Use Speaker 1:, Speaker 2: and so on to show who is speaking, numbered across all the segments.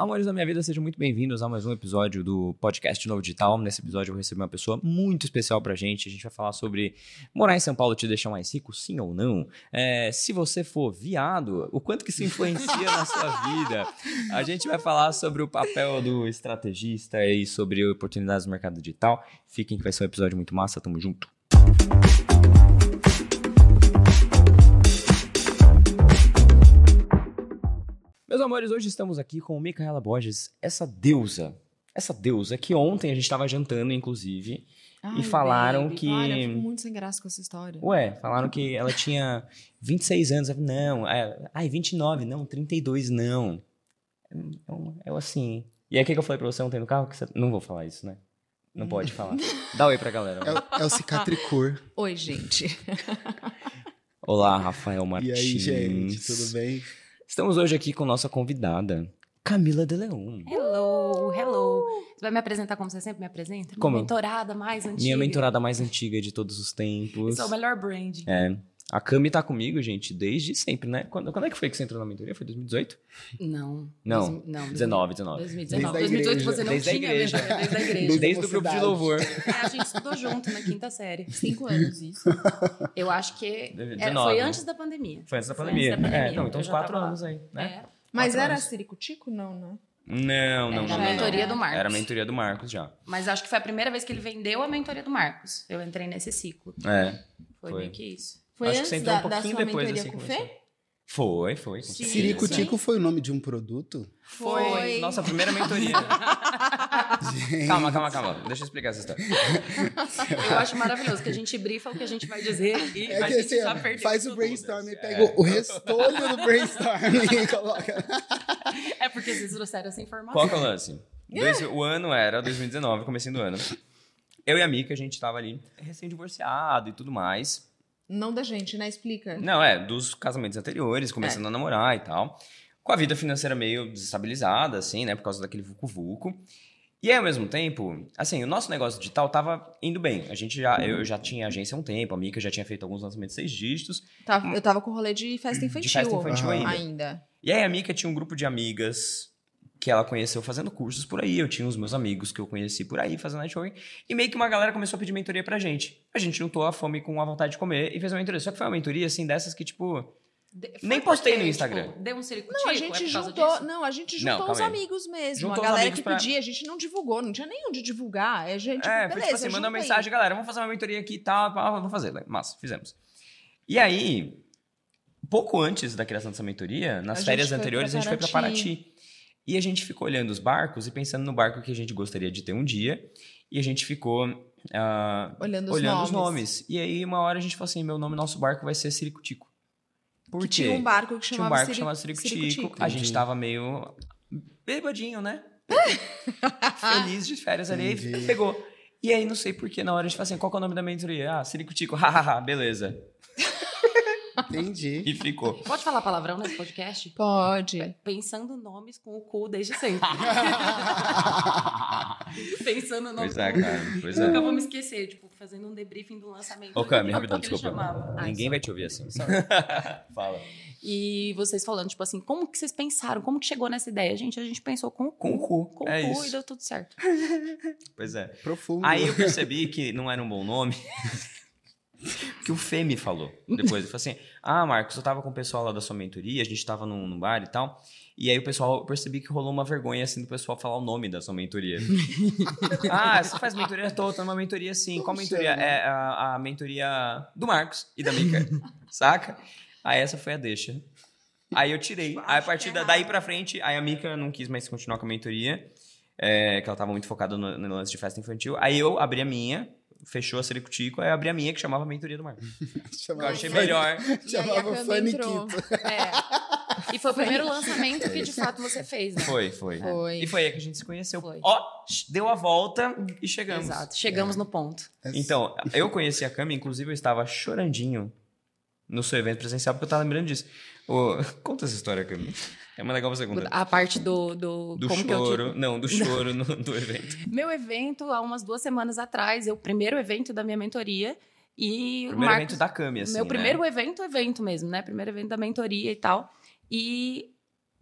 Speaker 1: Amores da minha vida, sejam muito bem-vindos a mais um episódio do podcast Novo Digital. Nesse episódio eu vou receber uma pessoa muito especial pra gente. A gente vai falar sobre morar em São Paulo te deixar mais rico, sim ou não? É, se você for viado, o quanto que isso influencia na sua vida? A gente vai falar sobre o papel do estrategista e sobre oportunidades no mercado digital. Fiquem que vai ser um episódio muito massa, tamo junto. Meus amores, hoje estamos aqui com Micaela Borges, essa deusa. Essa deusa que ontem a gente estava jantando, inclusive,
Speaker 2: Ai,
Speaker 1: e falaram
Speaker 2: baby,
Speaker 1: que.
Speaker 2: Para, eu fico muito sem graça com essa história.
Speaker 1: Ué, falaram que ela tinha 26 anos. Não, é, ai, 29, não, 32, não. Eu, eu assim. E aí, o que, eu falei pra você ontem no carro? Que você- Não vou falar isso, né? Não pode falar. Dá oi pra galera.
Speaker 3: É, o- é o cicatricor.
Speaker 2: Oi, gente.
Speaker 1: Olá, Rafael
Speaker 3: E
Speaker 1: Martins.
Speaker 3: aí, gente, tudo bem?
Speaker 1: Estamos hoje aqui com nossa convidada, Camila de Leon.
Speaker 4: Hello, hello. Você vai me apresentar como você sempre me apresenta?
Speaker 1: Como?
Speaker 4: Minha mentorada mais antiga.
Speaker 1: Minha mentorada mais antiga de todos os tempos.
Speaker 4: Esse é o melhor brand.
Speaker 1: É. A Cami tá comigo, gente, desde sempre, né? Quando, quando é que foi que você entrou na mentoria? Foi 2018?
Speaker 4: Não.
Speaker 1: Não,
Speaker 4: Dois- não
Speaker 1: 19, 19.
Speaker 4: 2019.
Speaker 3: Desde a
Speaker 4: 2018 você não
Speaker 1: Desde a
Speaker 4: tinha
Speaker 1: igreja.
Speaker 4: mentoria, desde a igreja.
Speaker 3: Desde-
Speaker 1: Desde o grupo de louvor.
Speaker 4: É, a gente estudou junto na quinta série.
Speaker 2: Cinco anos, isso.
Speaker 4: Eu acho que é,
Speaker 1: 19,
Speaker 4: foi antes da pandemia.
Speaker 1: Foi antes da pandemia.
Speaker 4: antes da pandemia.
Speaker 1: É, não, então
Speaker 4: Eu
Speaker 1: uns quatro
Speaker 4: tava lá.
Speaker 1: anos aí, né?
Speaker 4: É.
Speaker 2: Mas
Speaker 1: Quatro
Speaker 2: era
Speaker 1: anos.
Speaker 2: Ciricutico? Não, né?
Speaker 1: Não, não,
Speaker 4: Era
Speaker 1: não,
Speaker 4: a
Speaker 1: não,
Speaker 4: mentoria
Speaker 1: não.
Speaker 4: do Marcos.
Speaker 1: Era a mentoria do Marcos já.
Speaker 4: Mas acho que foi a primeira vez que ele vendeu a mentoria do Marcos. Eu entrei nesse ciclo.
Speaker 1: É.
Speaker 4: Foi,
Speaker 1: Foi.
Speaker 4: meio que isso.
Speaker 2: Foi
Speaker 1: Acho que você
Speaker 2: antes
Speaker 1: entrou
Speaker 2: da,
Speaker 1: um
Speaker 2: da
Speaker 1: pouquinho
Speaker 2: sua
Speaker 1: depois,
Speaker 2: mentoria
Speaker 1: assim,
Speaker 2: com. Fê?
Speaker 1: Foi, foi. certeza.
Speaker 3: Ciricutico foi o nome de um produto?
Speaker 4: Foi.
Speaker 1: Nossa primeira mentoria. calma, calma, calma. Deixa eu explicar essa história.
Speaker 4: Eu acho maravilhoso que a gente brifa o que a gente vai dizer e
Speaker 3: É
Speaker 4: a
Speaker 3: que
Speaker 4: gente
Speaker 3: assim, faz o brainstorm e
Speaker 1: É.
Speaker 3: pega o- o restolho do brainstorm e coloca.
Speaker 4: É porque vocês trouxeram essa informação.
Speaker 1: Qual que é o lance? Dois- o ano era 2019, comecinho do ano. Eu e a Mika, a gente tava ali recém-divorciado e tudo mais.
Speaker 2: Não da gente, né? Explica.
Speaker 1: Não, é, dos casamentos anteriores, começando a namorar e tal. Com a vida financeira meio desestabilizada, assim, né? Por causa daquele vucu-vucu. E aí, ao mesmo tempo, assim, o nosso negócio digital tava indo bem. A gente já, eu já tinha agência há um tempo, a Mika já tinha feito alguns lançamentos seis dígitos.
Speaker 2: Tava- eu tava com rolê de festa infantil.
Speaker 1: festa infantil
Speaker 3: ainda.
Speaker 2: ainda.
Speaker 1: E aí a Mika tinha um grupo de amigas que ela conheceu fazendo cursos por aí. Eu tinha os meus amigos que eu conheci por aí fazendo networking. E meio que uma galera começou a pedir mentoria pra gente. A gente juntou a fome com a vontade de comer e fez uma mentoria. Só que foi uma mentoria, assim, dessas que, tipo...
Speaker 4: De-
Speaker 1: Nem postei no Instagram.
Speaker 4: Tipo, deu um ciricutico,
Speaker 2: Não, a
Speaker 4: é
Speaker 2: gente
Speaker 4: causa
Speaker 2: juntou.
Speaker 4: disso?
Speaker 2: Não, a gente
Speaker 1: Não,
Speaker 2: juntou os
Speaker 1: calma aí.
Speaker 2: amigos mesmo.
Speaker 1: Juntou
Speaker 2: a
Speaker 1: os
Speaker 2: galera que
Speaker 1: pra-
Speaker 2: pedia, a gente não divulgou, não tinha nem onde divulgar. A gente,
Speaker 1: é,
Speaker 2: beleza,
Speaker 1: foi tipo assim, manda uma mensagem, galera, vamos fazer uma mentoria aqui e tal. pá, Vamos fazer. Massa, fizemos. E aí, pouco antes da criação dessa mentoria, nas
Speaker 2: A
Speaker 1: férias anteriores, a gente foi pra
Speaker 2: Paraty.
Speaker 1: E a gente ficou olhando os barcos e pensando no barco que a gente gostaria de ter um dia. E a gente ficou ah,
Speaker 2: Olhando os
Speaker 1: olhando
Speaker 2: nomes.
Speaker 1: os nomes. E aí, uma hora a gente falou assim: meu nome, nosso barco vai ser Ciricutico. Por
Speaker 2: Que
Speaker 1: quê?
Speaker 2: tinha um barco que
Speaker 1: Tinha um
Speaker 2: chamava
Speaker 1: barco
Speaker 2: Ciri-
Speaker 1: chamado Ciricutico.
Speaker 2: Ciricutico.
Speaker 1: A gente tava meio bêbadinho, né? Feliz de férias ali.
Speaker 3: Entendi.
Speaker 1: E pegou. E aí, não sei porquê, na hora a gente fala assim: qual que é o nome da mentoria? Ah, Ciricutico. Hahaha, beleza.
Speaker 3: Entendi.
Speaker 1: E ficou.
Speaker 4: Pode falar palavrão nesse podcast?
Speaker 2: Pode.
Speaker 4: Pensando nomes com o cu desde sempre. Pensando nomes
Speaker 1: Pois é,
Speaker 4: com o cu.
Speaker 1: cara. Pois é.
Speaker 4: Nunca vou me esquecer, tipo, fazendo um debriefing do lançamento.
Speaker 1: Ô, Cami, rapidão, desculpa. Ninguém vai te ouvir assim. Fala.
Speaker 4: E vocês falando, tipo assim, como que vocês pensaram? Como que chegou nessa ideia? Gente, a gente pensou com o cu.
Speaker 1: Com o cu.
Speaker 4: Com
Speaker 1: é
Speaker 4: o cu
Speaker 1: isso.
Speaker 4: e deu tudo certo.
Speaker 1: Pois é.
Speaker 3: Profundo.
Speaker 1: Aí eu percebi que não era um bom nome. que o Fê me falou. Depois ele falou assim: Ah, Marcos, eu tava com o pessoal lá da sua mentoria, a gente tava num, num bar e tal. E aí o pessoal, eu percebi que rolou uma vergonha assim do pessoal falar o nome da sua mentoria. ah, você faz mentoria toda, tô numa mentoria sim. Qual mentoria? É a, a mentoria do Marcos e da Mika. saca? Aí essa foi a deixa. Aí eu tirei. Aí a partir
Speaker 4: é
Speaker 1: da- daí pra frente, aí a Mika não quis mais continuar com a mentoria. é, que ela tava muito focada no, no lance de festa infantil. Aí eu abri a minha, fechou a Ciricutico, aí eu abri a minha que chamava Mentoria do Marcos. Eu
Speaker 3: Chamava
Speaker 1: achei
Speaker 3: Fanny-
Speaker 1: melhor.
Speaker 3: Chamava Fanny.
Speaker 4: É. E foi o primeiro lançamento que de fato você fez, né?
Speaker 1: Foi, foi.
Speaker 2: Foi.
Speaker 1: E foi aí que a gente se conheceu.
Speaker 4: Foi.
Speaker 1: Ó, deu a volta e chegamos.
Speaker 4: Exato. Chegamos no ponto.
Speaker 1: Então, eu conheci a Cami, inclusive eu estava chorandinho no seu evento presencial, porque eu tava lembrando disso. Ô, conta essa história, Cami. É mais legal você contar.
Speaker 4: A parte do. Do,
Speaker 1: Do
Speaker 4: como que eu
Speaker 1: choro. Não, do choro no, do evento.
Speaker 4: Meu evento, há umas duas semanas atrás, é o primeiro evento da minha mentoria. E o
Speaker 1: Primeiro
Speaker 4: Marcos,
Speaker 1: evento da Cami, assim.
Speaker 4: Meu
Speaker 1: né?
Speaker 4: primeiro evento, evento mesmo, né? Primeiro evento da mentoria e tal. E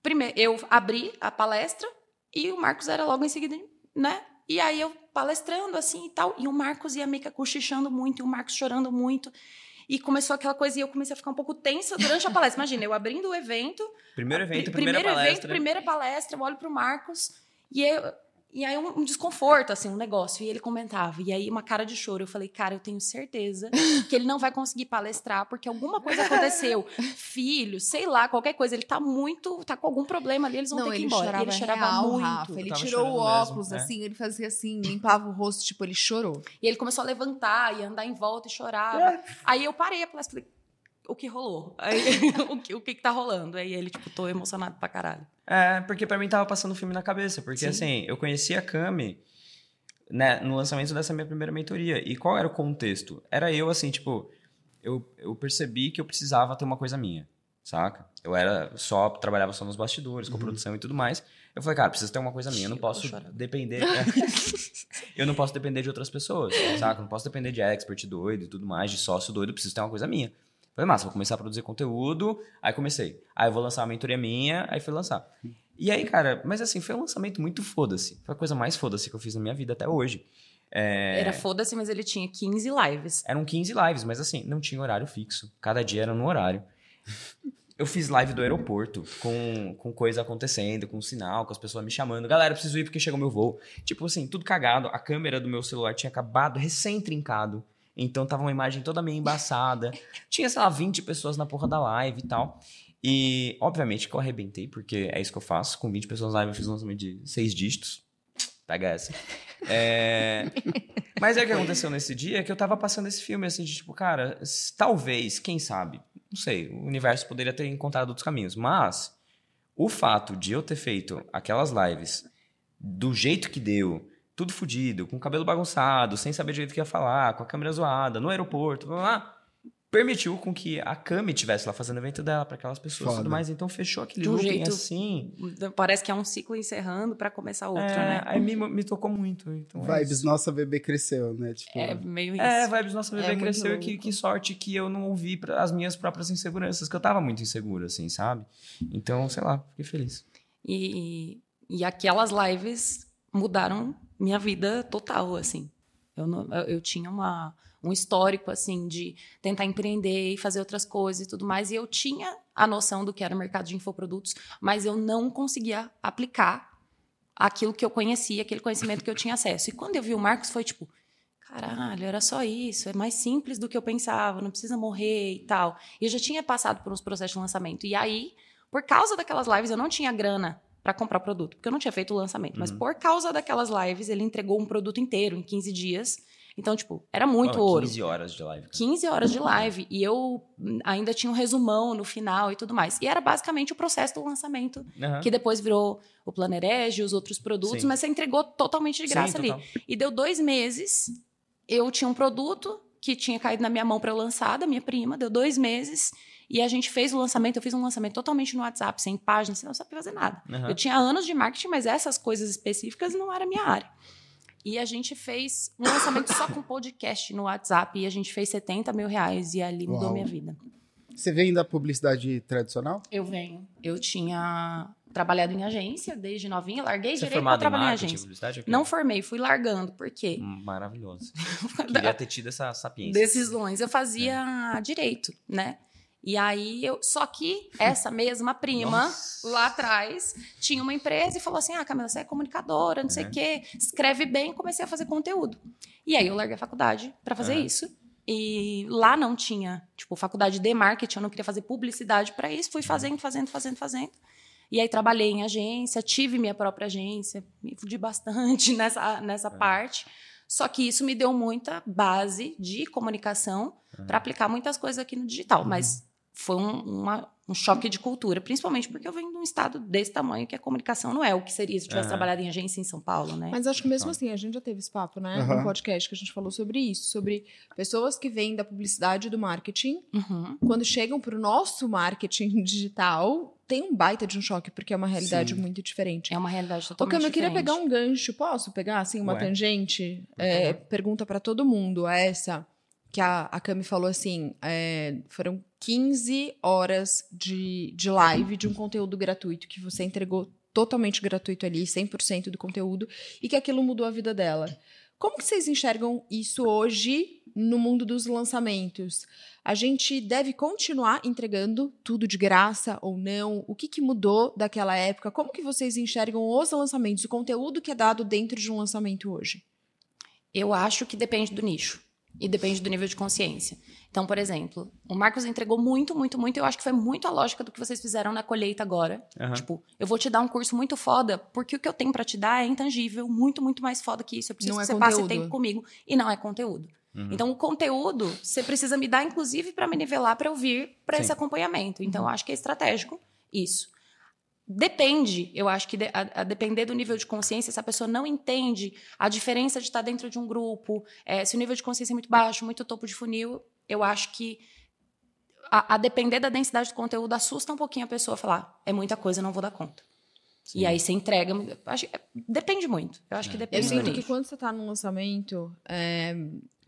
Speaker 4: primeiro, eu abri a palestra E o Marcos era logo em seguida, né? E aí eu palestrando assim e tal. E o Marcos ia meio que cochichando muito, e o Marcos chorando muito. E começou aquela coisa, e eu comecei a ficar um pouco tensa durante a palestra. Imagina, eu abrindo o evento,
Speaker 1: Primeiro evento,
Speaker 4: Pri-
Speaker 1: primeira
Speaker 4: primeiro
Speaker 1: palestra.
Speaker 4: evento, primeira palestra, eu olho pro Marcos e eu, e aí um, um desconforto, assim, um negócio. E ele comentava. E aí uma cara de choro. Eu falei, cara, eu tenho certeza que ele não vai conseguir palestrar porque alguma coisa aconteceu. Filho, sei lá, qualquer coisa. Ele tá muito, tá com algum problema ali, eles vão
Speaker 2: Não,
Speaker 4: ter que ir
Speaker 2: ele
Speaker 4: embora.
Speaker 2: chorava,
Speaker 4: e ele chorava
Speaker 2: real,
Speaker 4: muito.
Speaker 2: Rafa. Ele tirou o óculos,
Speaker 1: mesmo, é.
Speaker 2: assim, ele fazia assim, limpava o rosto, tipo, ele chorou.
Speaker 4: E ele começou a levantar e andar em volta e chorava. Aí eu parei a palestra e falei, o que rolou? Aí, o, que, o que que tá rolando? Aí ele, tipo, tô emocionado pra caralho.
Speaker 1: É, porque pra mim tava passando o filme na cabeça. Porque,
Speaker 4: Sim.
Speaker 1: assim, eu conheci a Cami né, no lançamento dessa minha primeira mentoria. E qual era o contexto? Era eu, assim, tipo... Eu, eu percebi que eu precisava ter uma coisa minha, saca? Eu era só... Trabalhava só nos bastidores, com produção e tudo mais. Eu falei, cara, preciso ter uma coisa minha. Eu não
Speaker 4: Eu
Speaker 1: posso
Speaker 4: chorando.
Speaker 1: depender... eu não posso depender de outras pessoas, saca? Eu não posso depender de expert doido e tudo mais, de sócio doido. Eu preciso ter uma coisa minha. Falei, massa, vou começar a produzir conteúdo. Aí comecei. Aí eu vou lançar uma mentoria minha, aí fui lançar. E aí, cara, mas assim, foi um lançamento muito foda-se. Foi a coisa mais foda-se que eu fiz na minha vida até hoje. É,
Speaker 4: Era foda-se, mas ele tinha 15 lives.
Speaker 1: Eram 15 lives, mas assim, não tinha horário fixo. Cada dia era no horário. Eu fiz live do aeroporto, com, com coisa acontecendo, com sinal, com as pessoas me chamando. Galera, preciso ir porque chegou meu voo. Tipo assim, tudo cagado. A câmera do meu celular tinha acabado, recém-trincado. Então tava uma imagem toda meio embaçada. Tinha, sei lá, 20 pessoas na porra da live e tal. E, obviamente, que eu arrebentei, porque é isso que eu faço. Com 20 pessoas na live, eu fiz um lançamento de seis dígitos. Pega essa. É... Mas é o que aconteceu nesse dia que eu tava passando esse filme assim, de tipo, cara, talvez, quem sabe, não sei, o universo poderia ter encontrado outros caminhos, mas o fato de eu ter feito aquelas lives do jeito que deu, tudo fudido, com o cabelo bagunçado, sem saber direito o que ia falar, com a câmera zoada, no aeroporto, blá, blá, blá, permitiu com que a Cami estivesse lá fazendo o evento dela para aquelas pessoas e tudo mais, então fechou aquele
Speaker 4: De um
Speaker 1: looping
Speaker 4: jeito-
Speaker 1: assim.
Speaker 4: Parece que é um ciclo encerrando pra começar outro,
Speaker 1: É,
Speaker 4: né?
Speaker 1: Aí me, me tocou muito. Então é
Speaker 3: Vibes,
Speaker 1: isso.
Speaker 3: nossa bebê cresceu, né? Tipo,
Speaker 4: É meio isso.
Speaker 1: É, vibes nossa bebê
Speaker 2: É
Speaker 1: cresceu e que, que sorte que eu não ouvi pra- as minhas próprias inseguranças, que eu tava muito inseguro, assim, sabe? Então, sei lá, fiquei feliz.
Speaker 4: E, e aquelas lives mudaram minha vida total, assim. Eu, não- eu, tinha uma, um histórico, assim, de tentar empreender e fazer outras coisas e tudo mais. E eu tinha a noção do que era o mercado de infoprodutos, mas eu não conseguia aplicar aquilo que eu conhecia, aquele conhecimento que eu tinha acesso. E quando eu vi o Marcos, foi tipo, caralho, era só isso, é mais simples do que eu pensava, não precisa morrer e tal. E eu já tinha passado por uns processos de lançamento. E aí, por causa daquelas lives, eu não tinha grana para comprar produto, porque eu não tinha feito o lançamento. Mas
Speaker 1: Uhum.
Speaker 4: por causa daquelas lives, ele entregou um produto inteiro em 15 dias. Então, tipo, era muito
Speaker 1: Ó,
Speaker 4: ouro.
Speaker 1: 15 horas de live. cara.
Speaker 4: 15 horas de live e eu ainda tinha um resumão no final e tudo mais. E era basicamente o processo do lançamento,
Speaker 1: Aham.
Speaker 4: que depois virou o Planerege, os outros produtos,
Speaker 1: Sim.
Speaker 4: mas você entregou totalmente de
Speaker 1: Sim,
Speaker 4: graça ali.
Speaker 1: total.
Speaker 4: E deu dois meses, eu tinha um produto que tinha caído na minha mão para eu lançar, da minha prima, deu dois meses, e a gente fez o lançamento, eu fiz um lançamento totalmente no WhatsApp, sem página, sem não sabia fazer nada.
Speaker 1: Aham.
Speaker 4: Eu tinha anos de marketing, mas essas coisas específicas não era minha área. E a gente fez um lançamento só com podcast no WhatsApp, e a gente fez 70 mil reais, e ali mudou
Speaker 3: Uau.
Speaker 4: minha vida.
Speaker 3: Você vem da publicidade tradicional?
Speaker 4: Eu venho. Eu tinha trabalhado em agência desde novinha, larguei
Speaker 1: Você é
Speaker 4: direito para
Speaker 1: formado em
Speaker 4: trabalhar em
Speaker 1: marketing,
Speaker 4: agência. Não formei, fui largando. Por quê?
Speaker 1: Maravilhoso. Queria ter tido essa sapiência.
Speaker 4: decisões. Eu fazia direito, né? E aí eu. Só que essa mesma prima,
Speaker 1: Nossa.
Speaker 4: lá atrás, tinha uma empresa e falou assim: Ah, Camila, você é comunicadora, não sei o
Speaker 1: É.
Speaker 4: quê, escreve bem, comecei a fazer conteúdo. E aí eu larguei a faculdade para fazer
Speaker 1: Aham.
Speaker 4: isso. E lá não tinha, tipo, faculdade de marketing, eu não queria fazer publicidade para isso, fui fazendo, fazendo, fazendo, fazendo. E aí trabalhei em agência, tive minha própria agência, me fudi bastante nessa, nessa parte. Só que isso me deu muita base de comunicação para aplicar muitas coisas aqui no digital. Mas foi um, uma- um choque de cultura, principalmente porque eu venho de um estado desse tamanho que a comunicação não é o que seria se eu tivesse
Speaker 1: Aham.
Speaker 4: trabalhado em agência em São Paulo, né?
Speaker 2: Mas acho que mesmo assim, a gente já teve esse papo, né?
Speaker 3: Aham.
Speaker 2: No podcast que a gente falou sobre isso, sobre pessoas que vêm da publicidade e do marketing,
Speaker 4: Uhum.
Speaker 2: quando chegam pro nosso marketing digital, tem um baita de um choque, porque é uma realidade
Speaker 3: Sim.
Speaker 2: muito diferente.
Speaker 4: É uma realidade
Speaker 2: Ô,
Speaker 4: totalmente
Speaker 2: Cami, eu queria
Speaker 4: diferente.
Speaker 2: pegar um gancho. Posso pegar, assim, uma
Speaker 1: Ué.
Speaker 2: tangente? É, pergunta pra todo mundo. Essa, que a, a Cami falou assim, é, foram 15 horas de, de live de um conteúdo gratuito que você entregou totalmente gratuito ali, 100% do conteúdo, e que aquilo mudou a vida dela. Como que vocês enxergam isso hoje no mundo dos lançamentos? A gente deve continuar entregando tudo de graça ou não? O que, que mudou daquela época? Como que vocês enxergam os lançamentos, o conteúdo que é dado dentro de um lançamento hoje?
Speaker 4: Eu acho que depende do nicho e depende do nível de consciência. Então, por exemplo, o Marcos entregou muito, muito, muito. Eu acho que foi muito a lógica do que vocês fizeram na colheita agora.
Speaker 1: Aham.
Speaker 4: Tipo, eu vou te dar um curso muito foda, porque o que eu tenho pra te dar é intangível, muito, muito mais foda que isso. Eu preciso
Speaker 2: Não
Speaker 4: que
Speaker 2: é
Speaker 4: você passe
Speaker 2: conteúdo.
Speaker 4: tempo comigo. E não é conteúdo.
Speaker 1: Uhum.
Speaker 4: Então, o conteúdo, você precisa me dar, inclusive, pra me nivelar, pra eu vir pra
Speaker 1: Sim.
Speaker 4: esse acompanhamento. Então, eu acho que é estratégico isso. Depende, eu acho que de- a, a depender do nível de consciência, se a pessoa não entende a diferença de estar dentro de um grupo, é, se o nível de consciência é muito baixo, muito topo de funil, eu acho que a, a depender da densidade do conteúdo assusta um pouquinho a pessoa falar, é muita coisa, eu não vou dar conta. E aí você entrega. eu Acho, que- depende muito. Eu acho que
Speaker 2: Eu
Speaker 4: depende do
Speaker 2: sinto que quando você está num lançamento é,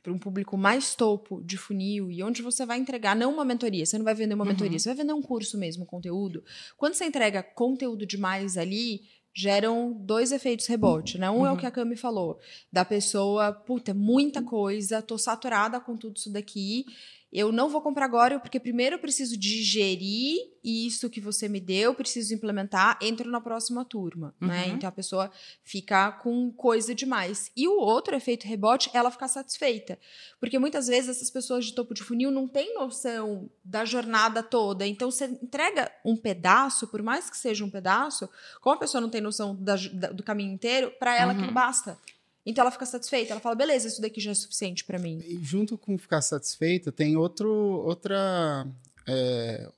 Speaker 2: para um público mais topo de funil e onde você vai entregar não uma mentoria, você não vai vender uma
Speaker 4: Uhum.
Speaker 2: mentoria, você vai vender um curso mesmo, conteúdo. Quando você entrega conteúdo demais ali, geram dois efeitos rebote, né? Um é o
Speaker 4: Uhum.
Speaker 2: que a Cami falou, da pessoa, puta, é muita coisa, tô saturada com tudo isso daqui. Eu não vou comprar agora, porque primeiro eu preciso digerir isso que você me deu, preciso implementar, entro na próxima turma, né?
Speaker 4: Uhum.
Speaker 2: Então a pessoa fica com coisa demais. E o outro efeito rebote é ela ficar satisfeita. Porque muitas vezes essas pessoas de topo de funil não têm noção da jornada toda. Então você entrega um pedaço, por mais que seja um pedaço, como a pessoa não tem noção da- da- do caminho inteiro, para ela
Speaker 4: Uhum.
Speaker 2: aquilo basta. Então ela fica satisfeita, ela fala, beleza, isso daqui já é suficiente para mim.
Speaker 3: E junto com ficar satisfeito, tem outro, outra é,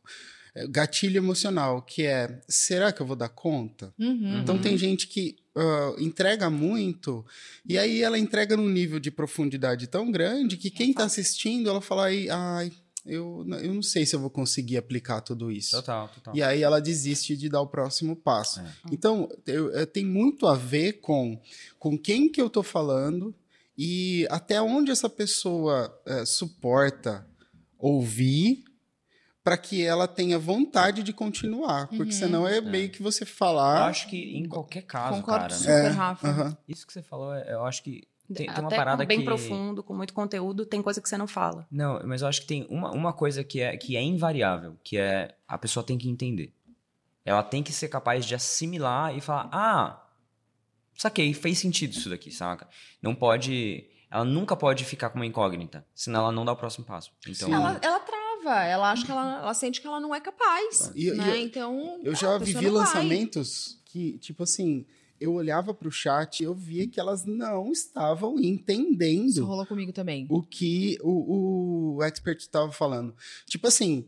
Speaker 3: é, gatilho emocional, que é, será que eu vou dar conta?
Speaker 2: Uhum.
Speaker 3: Então tem gente que ah, entrega muito, e aí ela entrega num nível de profundidade tão grande que quem tá assistindo, ela fala, ai, ai eu, eu não sei se eu vou conseguir aplicar tudo isso.
Speaker 1: Total, total.
Speaker 3: E aí ela desiste de dar o próximo passo.
Speaker 1: É.
Speaker 3: Então, eu- eu- tem muito a ver com, com quem que eu tô falando e até onde essa pessoa eh, suporta ouvir para que ela tenha vontade de continuar. Porque
Speaker 2: Uhum.
Speaker 3: senão é meio que você
Speaker 1: Eu
Speaker 3: falar...
Speaker 1: acho que em qualquer caso,
Speaker 2: Concordo
Speaker 1: cara,
Speaker 2: super,
Speaker 3: É,
Speaker 2: Rafa.
Speaker 3: aham.
Speaker 1: isso que você falou, é- eu acho que tem, tem uma
Speaker 4: Até
Speaker 1: parada
Speaker 4: bem
Speaker 1: que...
Speaker 4: profundo, com muito conteúdo, tem coisa que você não fala.
Speaker 1: Não, mas eu acho que tem uma, uma coisa que é, que é invariável, que é a pessoa tem que entender. Ela tem que ser capaz de assimilar e falar, ah, saquei, fez sentido isso daqui, saca? Não pode... Ela nunca pode ficar com uma incógnita, senão ela não dá o próximo passo. Então.
Speaker 2: Ela, ela trava, ela acha que ela, ela sente que ela não é capaz.
Speaker 3: E- e
Speaker 2: né?
Speaker 3: eu-
Speaker 2: então.
Speaker 3: Eu já vivi lançamentos que, tipo assim, eu olhava pro chat e eu via que elas não estavam entendendo.
Speaker 2: Isso rolou comigo também.
Speaker 3: o que o, o expert estava falando. Tipo assim,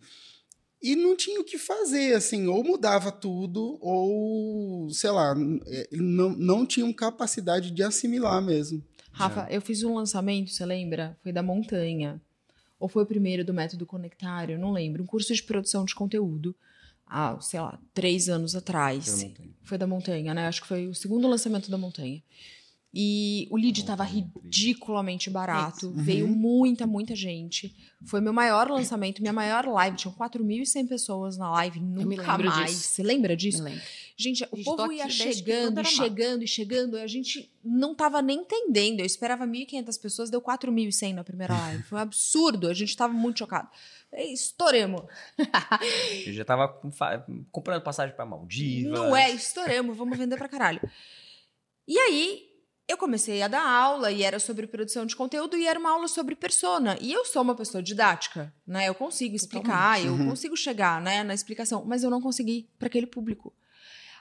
Speaker 3: e não tinha o que fazer, assim, ou mudava tudo, ou, sei lá, eh, não, não tinham capacidade de assimilar mesmo.
Speaker 2: Rafa, eu fiz um lançamento, você lembra? Foi da Montanha. Ou foi o primeiro do Método Conectário, não lembro. Um curso de produção de conteúdo. Há, sei lá, três anos atrás.
Speaker 1: Montanha.
Speaker 2: Foi da Montanha, né? Acho que foi o segundo lançamento da Montanha. E o lead estava ridiculamente barato.
Speaker 3: Uhum.
Speaker 2: Veio muita, muita gente. Foi meu maior lançamento, minha maior live. Tinham 4.100 pessoas na live,
Speaker 4: me
Speaker 2: nunca
Speaker 4: lembro
Speaker 2: mais.
Speaker 4: disso.
Speaker 2: Você lembra
Speaker 4: Me
Speaker 2: disso?
Speaker 4: lembro.
Speaker 2: Gente, o
Speaker 4: Gente,
Speaker 2: povo ia chegando, e chegando e chegando, e a gente não tava nem entendendo. Eu esperava 1.500 pessoas, deu 4.100 na primeira live. Foi um absurdo, a gente tava muito chocado. Falei, Estouremos.
Speaker 1: eu já tava comprando passagem pra Maldivas.
Speaker 2: Não é, estouramos, vamos vender pra caralho. E aí, eu comecei a dar aula, e era sobre produção de conteúdo, e era uma aula sobre persona. E eu sou uma pessoa didática, né? Eu consigo explicar, eu
Speaker 3: Uhum.
Speaker 2: consigo chegar né, na explicação, mas eu não consegui para aquele público.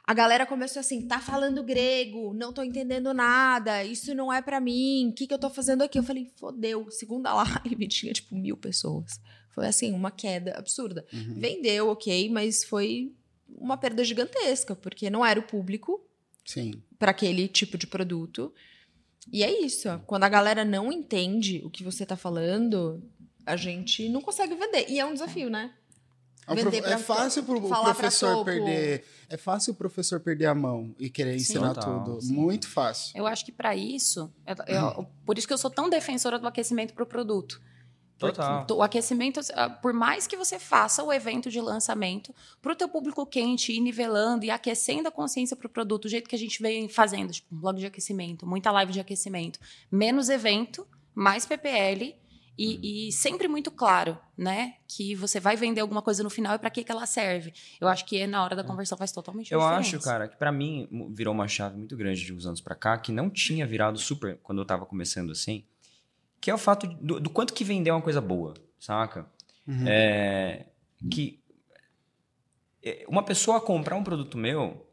Speaker 2: A galera começou assim, tá falando grego, não tô entendendo nada, isso não é pra mim, o que, que eu tô fazendo aqui? Eu falei, fodeu, segunda live tinha tipo mil pessoas. Foi assim, uma queda absurda.
Speaker 3: Uhum.
Speaker 2: Vendeu, ok, mas foi uma perda gigantesca, porque não era o público
Speaker 3: Sim.
Speaker 2: para aquele tipo de produto. E é isso. Quando a galera não entende o que você tá falando, a gente não consegue vender. E é um desafio, né? Vender
Speaker 3: prof- É fácil pro o
Speaker 2: falar
Speaker 3: professor perder. É fácil o professor perder a mão e querer
Speaker 4: Sim.
Speaker 3: ensinar
Speaker 1: Total,
Speaker 3: tudo.
Speaker 1: sim.
Speaker 3: Muito fácil.
Speaker 4: Eu acho que para isso, eu- eu- por isso que eu sou tão defensora do aquecimento para o produto.
Speaker 1: Total.
Speaker 4: O aquecimento, ah, por mais que você faça o evento de lançamento, para o teu público quente, ir nivelando e aquecendo a consciência para o produto, do jeito que a gente vem fazendo, tipo um blog de aquecimento, muita live de aquecimento, menos evento, mais PPL e, e, sempre muito claro, né? Que você vai vender alguma coisa no final e para que, que ela serve. Eu acho que na hora da conversão faz totalmente
Speaker 1: eu
Speaker 4: diferença.
Speaker 1: Eu acho, cara, que para mim virou uma chave muito grande de uns anos para cá, que não tinha virado super quando eu tava começando assim, que é o fato do, do quanto que vender é uma coisa boa, saca? Uhum. É, que é, uma pessoa comprar um produto meu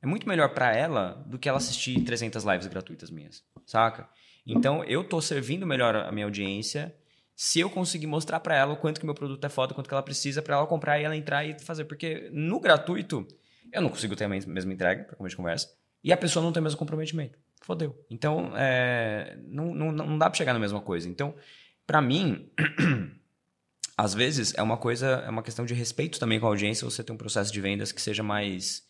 Speaker 1: é muito melhor para ela do que ela assistir 300 lives gratuitas minhas, saca? Então, eu tô servindo melhor a minha audiência se eu conseguir mostrar para ela o quanto que meu produto é foda, quanto que ela precisa para ela comprar e ela entrar e fazer. Porque no gratuito, eu não consigo ter a mesma entrega, para começar de conversa, e a pessoa não tem o mesmo comprometimento. Fodeu. Então, é, não, não, não dá para chegar na mesma coisa. Então, para mim, às vezes é uma coisa, é uma questão de respeito também com a audiência, você ter um processo de vendas que seja mais,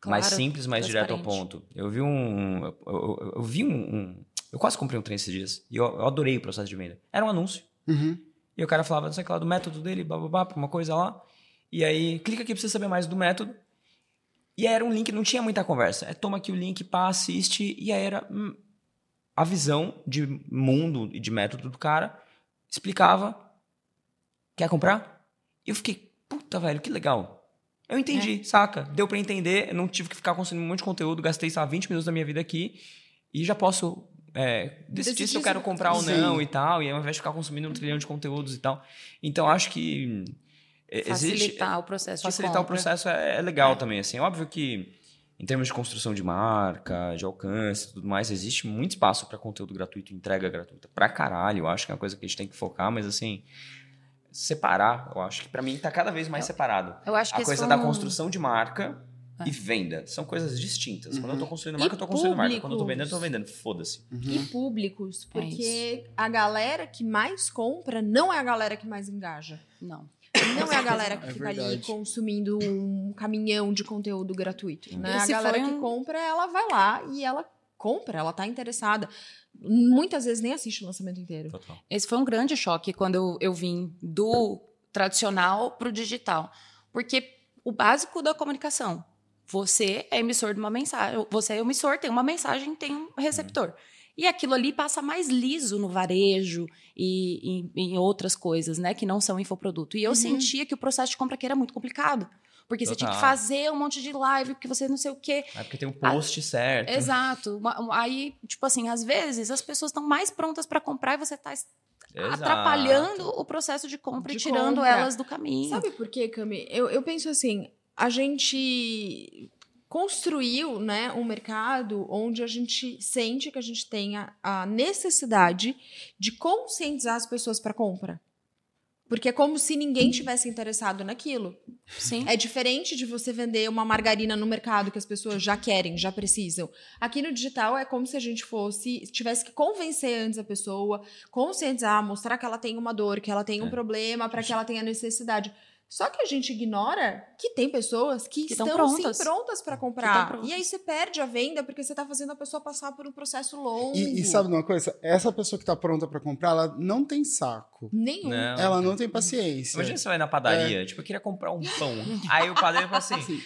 Speaker 1: claro, mais simples, mais direto ao ponto. Eu vi um. Eu, eu, eu vi um, um eu quase comprei um trem esses dias. E eu, eu adorei o processo de venda. Era um anúncio.
Speaker 3: Uhum.
Speaker 1: E o cara falava, não sei o que lá, do método dele, blá, uma coisa lá. E aí, clica aqui pra você saber mais do método. E aí era um link, não tinha muita conversa. É toma aqui o link, pá, assiste. E aí era hum, a visão de mundo e de método do cara. Explicava. Quer comprar? E eu fiquei, puta, velho, que legal. Eu entendi, é. saca? Deu para entender, não tive que ficar consumindo um monte de conteúdo, gastei, só 20 minutos da minha vida aqui e já posso é, decidir se eu quero comprar ou não Sim. e tal, e ao invés de ficar consumindo um trilhão de conteúdos e tal. Então, acho que
Speaker 4: facilitar existe, o processo
Speaker 1: facilitar o processo é, é legal é. também assim óbvio que em termos de construção de marca de alcance tudo mais existe muito espaço para conteúdo gratuito entrega gratuita pra caralho eu acho que é uma coisa que a gente tem que focar mas assim separar eu acho que para mim tá cada vez mais separado
Speaker 4: eu acho que
Speaker 1: a coisa da construção de marca é. e venda. São coisas distintas. Uhum. Quando eu tô uhum. construindo marca, eu tô construindo marca. Quando eu tô vendendo, eu tô vendendo. Foda-se.
Speaker 2: Uhum. E públicos, é porque é a galera que mais compra não é a galera que mais engaja.
Speaker 4: Não.
Speaker 2: Não é a galera que é fica verdade. ali consumindo um caminhão de conteúdo gratuito. Né? A galera um... que compra, ela vai lá e ela compra, ela tá interessada. Muitas vezes nem assiste o lançamento inteiro. Total.
Speaker 4: Esse foi um grande choque quando eu, eu vim do tradicional pro digital. Porque o básico da comunicação, você é emissor de uma mensagem. Você é emissor, tem uma mensagem, tem um receptor. E aquilo ali passa mais liso no varejo e em, outras coisas, né? Que não são infoproduto. E eu uhum. sentia que o processo de compra aqui era muito complicado. Porque Total. você tinha que fazer um monte de live, porque você não sei o quê.
Speaker 1: É porque tem um post ah, certo.
Speaker 4: Exato. Aí, tipo assim, às vezes as pessoas estão mais prontas para comprar e você está atrapalhando o processo de compra de e tirando compra. elas do caminho.
Speaker 2: Sabe por quê, Cami? Eu, eu penso assim, a gente construiu né, um mercado onde a gente sente que a gente tenha a necessidade de conscientizar as pessoas para compra. Porque é como se ninguém tivesse interessado naquilo.
Speaker 4: Sim.
Speaker 2: É diferente de você vender uma margarina no mercado que as pessoas já querem, já precisam. Aqui no digital é como se a gente fosse, tivesse que convencer antes a pessoa, conscientizar, mostrar que ela tem uma dor, que ela tem um é. problema, para que ela tenha necessidade. Só que a gente ignora que tem pessoas que, que estão prontas. sim prontas para comprar. E aí você perde a venda porque você está fazendo a pessoa passar por um processo longo.
Speaker 3: E, e sabe uma coisa? Essa pessoa que está pronta para comprar, ela não tem saco.
Speaker 2: Nenhum. Não.
Speaker 3: Ela não tem paciência.
Speaker 1: Imagina você vai na padaria, é. tipo, eu queria comprar um pão. aí o padeiro fala assim.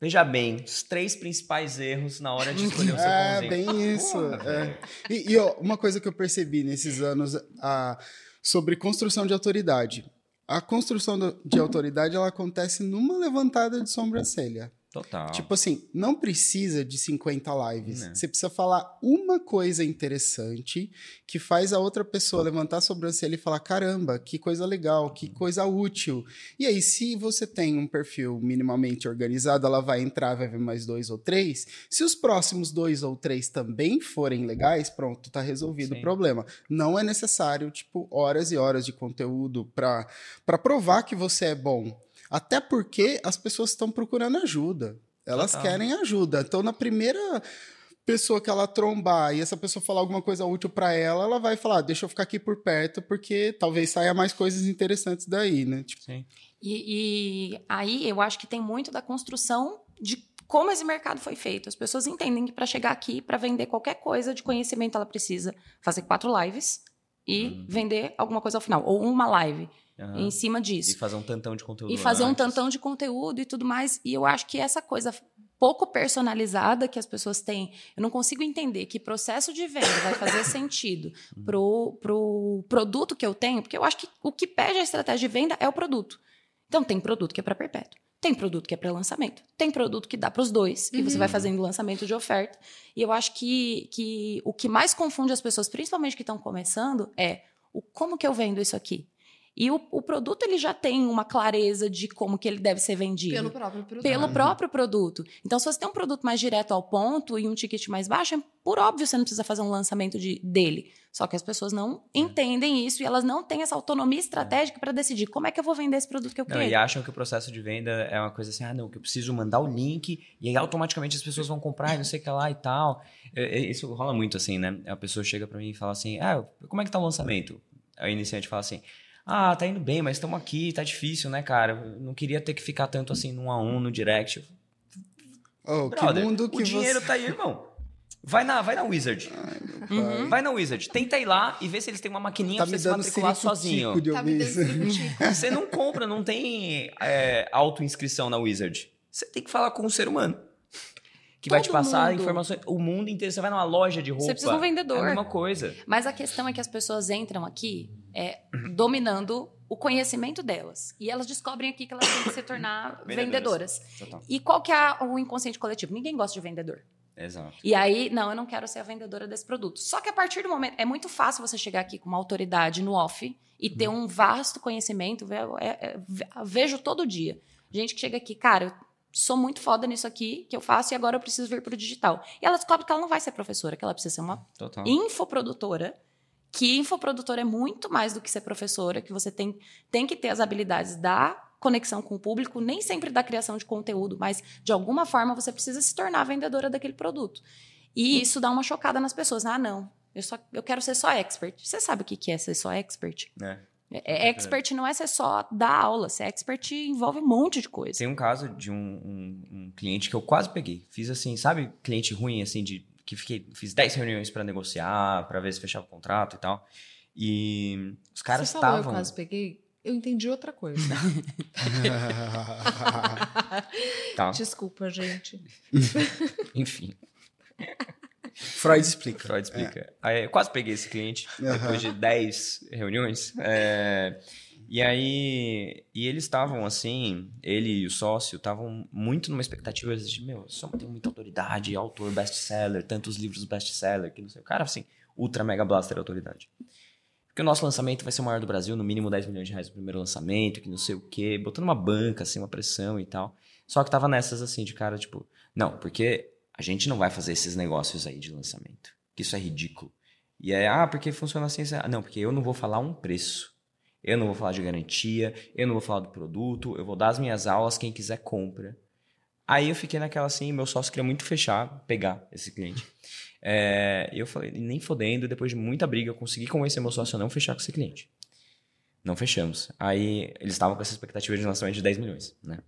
Speaker 1: Veja bem, os três principais erros na hora de escolher o seu é,
Speaker 3: pãozinho. É, bem isso. é. E, e ó, uma coisa que eu percebi nesses anos a, sobre construção de autoridade a construção de autoridade ela acontece numa levantada de sobrancelha.
Speaker 1: Total.
Speaker 3: Tipo assim, não precisa de 50 lives. Não. Né. Você precisa falar uma coisa interessante que faz a outra pessoa levantar a sobrancelha e falar: caramba, que coisa legal, que coisa útil. E aí, se você tem um perfil minimamente organizado, ela vai entrar, vai ver mais dois ou três. Se os próximos dois ou três também forem legais, pronto, tá resolvido Sim. o problema. Não é necessário, tipo, horas e horas de conteúdo para provar que você é bom até porque as pessoas estão procurando ajuda. Elas Total. querem ajuda. Então, na primeira pessoa que ela trombar e essa pessoa falar alguma coisa útil para ela, ela vai falar: deixa eu ficar aqui por perto, porque talvez saia mais coisas interessantes daí, né?
Speaker 1: Tipo... Sim.
Speaker 4: E, e aí eu acho que tem muito da construção de como esse mercado foi feito. As pessoas entendem que para chegar aqui, para vender qualquer coisa de conhecimento, ela precisa fazer quatro lives e
Speaker 1: Uhum.
Speaker 4: vender alguma coisa ao final. Ou uma live
Speaker 1: Aham.
Speaker 4: em cima
Speaker 1: E
Speaker 4: disso.
Speaker 1: fazer um tantão de conteúdo.
Speaker 4: E fazer um
Speaker 1: antes.
Speaker 4: tantão de conteúdo e tudo mais. E eu acho que essa coisa pouco personalizada que as pessoas têm, eu não consigo entender que processo de venda vai fazer sentido
Speaker 1: Uhum.
Speaker 4: pro, pro produto que eu tenho, porque eu acho que o que pede a estratégia de venda é o produto. Então tem produto que é para perpétuo, tem produto que é para lançamento, tem produto que dá para os dois e você
Speaker 2: Uhum.
Speaker 4: vai fazendo lançamento de oferta. E eu acho que, que o que mais confunde as pessoas, principalmente que estão começando, é o como que eu vendo isso aqui. E o, o produto ele já tem uma clareza de como que ele deve ser vendido
Speaker 2: Pelo próprio produto.
Speaker 4: pelo
Speaker 3: Uhum.
Speaker 4: próprio produto. Então, se você tem um produto mais direto ao ponto e um ticket mais baixo, é por óbvio você não precisa fazer um lançamento de, dele. Só que as pessoas não entendem isso e elas não têm essa autonomia estratégica para decidir como é que eu vou vender esse produto que eu
Speaker 1: Não,
Speaker 4: quero.
Speaker 1: e acham que o processo de venda é uma coisa assim, ah, não, que eu preciso mandar o link e aí automaticamente as pessoas vão comprar e não sei o que lá e tal. É, é, Isso rola muito assim, né? A pessoa chega pra mim e fala assim, ah, como é que tá o lançamento? Aí o iniciante fala assim, ah, tá indo bem, mas estamos aqui, tá difícil, né, cara? Eu não queria ter que ficar tanto assim num a um no direct.
Speaker 3: Oh, que
Speaker 1: Brother,
Speaker 3: mundo
Speaker 1: o
Speaker 3: que
Speaker 1: dinheiro
Speaker 3: você...
Speaker 1: tá aí, irmão. Vai na, vai na Wizard.
Speaker 4: Uhum.
Speaker 1: Vai na Wizard. Tenta ir lá e ver se eles têm uma maquininha
Speaker 3: Tá
Speaker 1: pra
Speaker 3: me
Speaker 1: você se matricular sozinho.
Speaker 3: de
Speaker 2: Tá.
Speaker 1: Você não compra, não tem é, auto-inscrição na Wizard. Você tem que falar com um ser humano. Que vai te
Speaker 4: Todo
Speaker 1: passar
Speaker 4: mundo.
Speaker 1: informações. O mundo inteiro. Você vai numa loja de roupa.
Speaker 4: Você precisa de um vendedor.
Speaker 1: É a mesma coisa.
Speaker 4: Mas a questão é que as pessoas entram aqui é, dominando o conhecimento delas. E elas descobrem aqui que elas têm que se tornar
Speaker 1: Vendedoras.
Speaker 4: vendedoras. E qual que é o inconsciente coletivo? Ninguém gosta de vendedor.
Speaker 1: Exato.
Speaker 4: E aí, não, eu não quero ser a vendedora desse produto. Só que a partir do momento. É muito fácil você chegar aqui com uma autoridade no off e ter um vasto conhecimento. é- é- ve- Vejo todo dia. Gente que chega aqui, cara, eu sou muito foda nisso aqui que eu faço e agora eu preciso vir pro digital. E ela descobre que ela não vai ser professora, que ela precisa ser uma
Speaker 1: Total.
Speaker 4: infoprodutora. Que infoprodutora é muito mais do que ser professora, que você tem, tem que ter as habilidades da conexão com o público, nem sempre da criação de conteúdo, mas de alguma forma você precisa se tornar vendedora daquele produto. E isso dá uma chocada nas pessoas. Ah, não, eu, só, eu quero ser só expert. Você sabe o que é ser só expert?
Speaker 1: É.
Speaker 4: É, é expert não é ser só dar aula, ser expert envolve um monte de coisa.
Speaker 1: Tem um caso de um, um- um cliente que eu quase peguei. Fiz assim, sabe, cliente ruim, assim, de que fiquei, fiz 10 reuniões pra negociar, pra ver se fechava o contrato e tal. E os caras
Speaker 2: falou, eu
Speaker 1: estavam.
Speaker 2: quase peguei. Eu entendi outra coisa.
Speaker 1: Tá,
Speaker 2: Desculpa, gente.
Speaker 1: enfim.
Speaker 3: Freud explica.
Speaker 1: Freud explica. Aí, eu quase peguei esse cliente
Speaker 3: Aham.
Speaker 1: depois de 10 reuniões. É, e aí, e eles estavam assim, ele e o sócio estavam muito numa expectativa de, meu, só tem muita autoridade, autor best-seller, tantos livros best-seller, que não sei. O cara, assim, ultra mega blaster autoridade. Porque o nosso lançamento vai ser o maior do Brasil, no mínimo 10 milhões de reais no primeiro lançamento, que não sei o quê, botando uma banca, assim, uma pressão e tal. Só que tava nessas, assim, de cara, tipo, não, porque a gente não vai fazer esses negócios aí de lançamento. Que isso é ridículo. E é, ah, porque funciona assim, assim. Ah, não, porque eu não vou falar um preço. Eu não vou falar de garantia, eu não vou falar do produto, eu vou dar as minhas aulas, quem quiser compra. Aí eu fiquei naquela assim, meu sócio queria muito fechar, pegar esse cliente. É, eu falei, nem fodendo, depois de muita briga, eu consegui convencer meu sócio a não fechar com esse cliente. Não fechamos. Aí eles estavam com essa expectativa de lançamento de 10 milhões, né?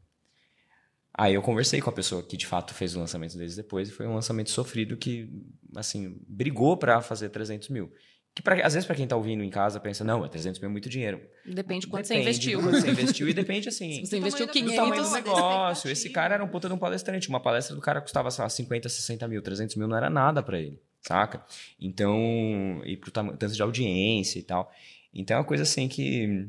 Speaker 1: Aí eu conversei com a pessoa que de fato fez o lançamento deles depois e foi um lançamento sofrido que, assim, brigou pra fazer 300 mil. Que pra, às vezes pra quem tá ouvindo em casa pensa, não, é 300 mil é muito dinheiro.
Speaker 4: Depende de quanto você
Speaker 1: Depende
Speaker 4: investiu.
Speaker 1: do quanto você investiu e depende, assim,
Speaker 4: Se você investiu
Speaker 2: do
Speaker 1: do
Speaker 4: 500,
Speaker 1: tamanho do negócio. Esse cara era um puta de um palestrante. Uma palestra do cara custava, sei lá, 50, 60 mil. 300 mil não era nada pra ele, saca? Então, e pro tam- tanto de audiência e tal. Então é uma coisa assim que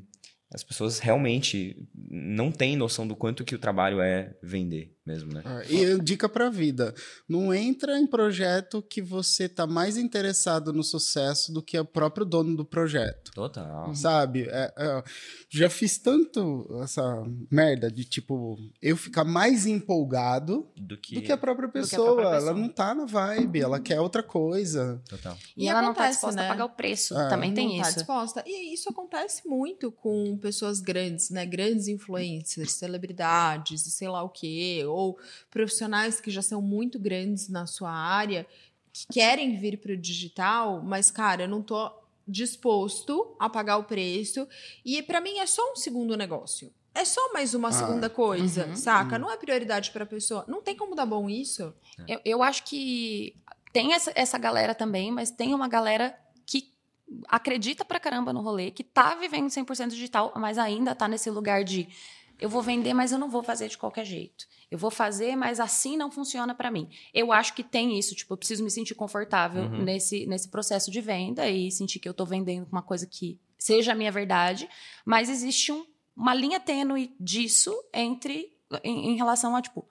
Speaker 1: as pessoas realmente não têm noção do quanto que o trabalho é vender mesmo, né?
Speaker 3: Ah, E dica pra vida: não entra em projeto que você tá mais interessado no sucesso do que o próprio dono do projeto.
Speaker 1: Total.
Speaker 3: Sabe? É, é, já fiz tanto essa merda de tipo eu ficar mais empolgado
Speaker 1: Do que.
Speaker 3: do que a própria
Speaker 4: que a
Speaker 3: pessoa.
Speaker 4: própria
Speaker 3: Ela
Speaker 4: pessoa.
Speaker 3: não tá na vibe, ela quer outra coisa.
Speaker 1: Total.
Speaker 4: E,
Speaker 2: E
Speaker 4: ela não tá
Speaker 2: acontece,
Speaker 4: disposta
Speaker 2: né?
Speaker 4: a pagar o preço.
Speaker 3: É.
Speaker 4: Também tem
Speaker 2: não tá
Speaker 4: isso.
Speaker 2: disposta. E isso acontece muito com pessoas grandes, né? Grandes influencers, celebridades e sei lá o quê. Ou profissionais que já são muito grandes na sua área, que querem vir para o digital, mas, cara, eu não tô disposto a pagar o preço. E para mim é só um segundo negócio. É só mais uma
Speaker 3: Ah,
Speaker 2: segunda coisa,
Speaker 4: uhum,
Speaker 2: saca?
Speaker 3: uhum.
Speaker 2: Não é prioridade para a pessoa. Não tem como dar bom isso.
Speaker 4: Eu, eu acho que tem essa, essa galera também, mas tem uma galera que acredita pra caramba no rolê, que tá vivendo 100% digital, mas ainda tá nesse lugar de eu vou vender, mas eu não vou fazer de qualquer jeito. Eu vou fazer, mas assim não funciona para mim. Eu acho que tem isso, tipo, eu preciso me sentir confortável
Speaker 1: Uhum.
Speaker 4: nesse, nesse processo de venda e sentir que eu tô vendendo uma coisa que seja a minha verdade, mas existe um- uma linha tênue disso entre em, em relação a tipo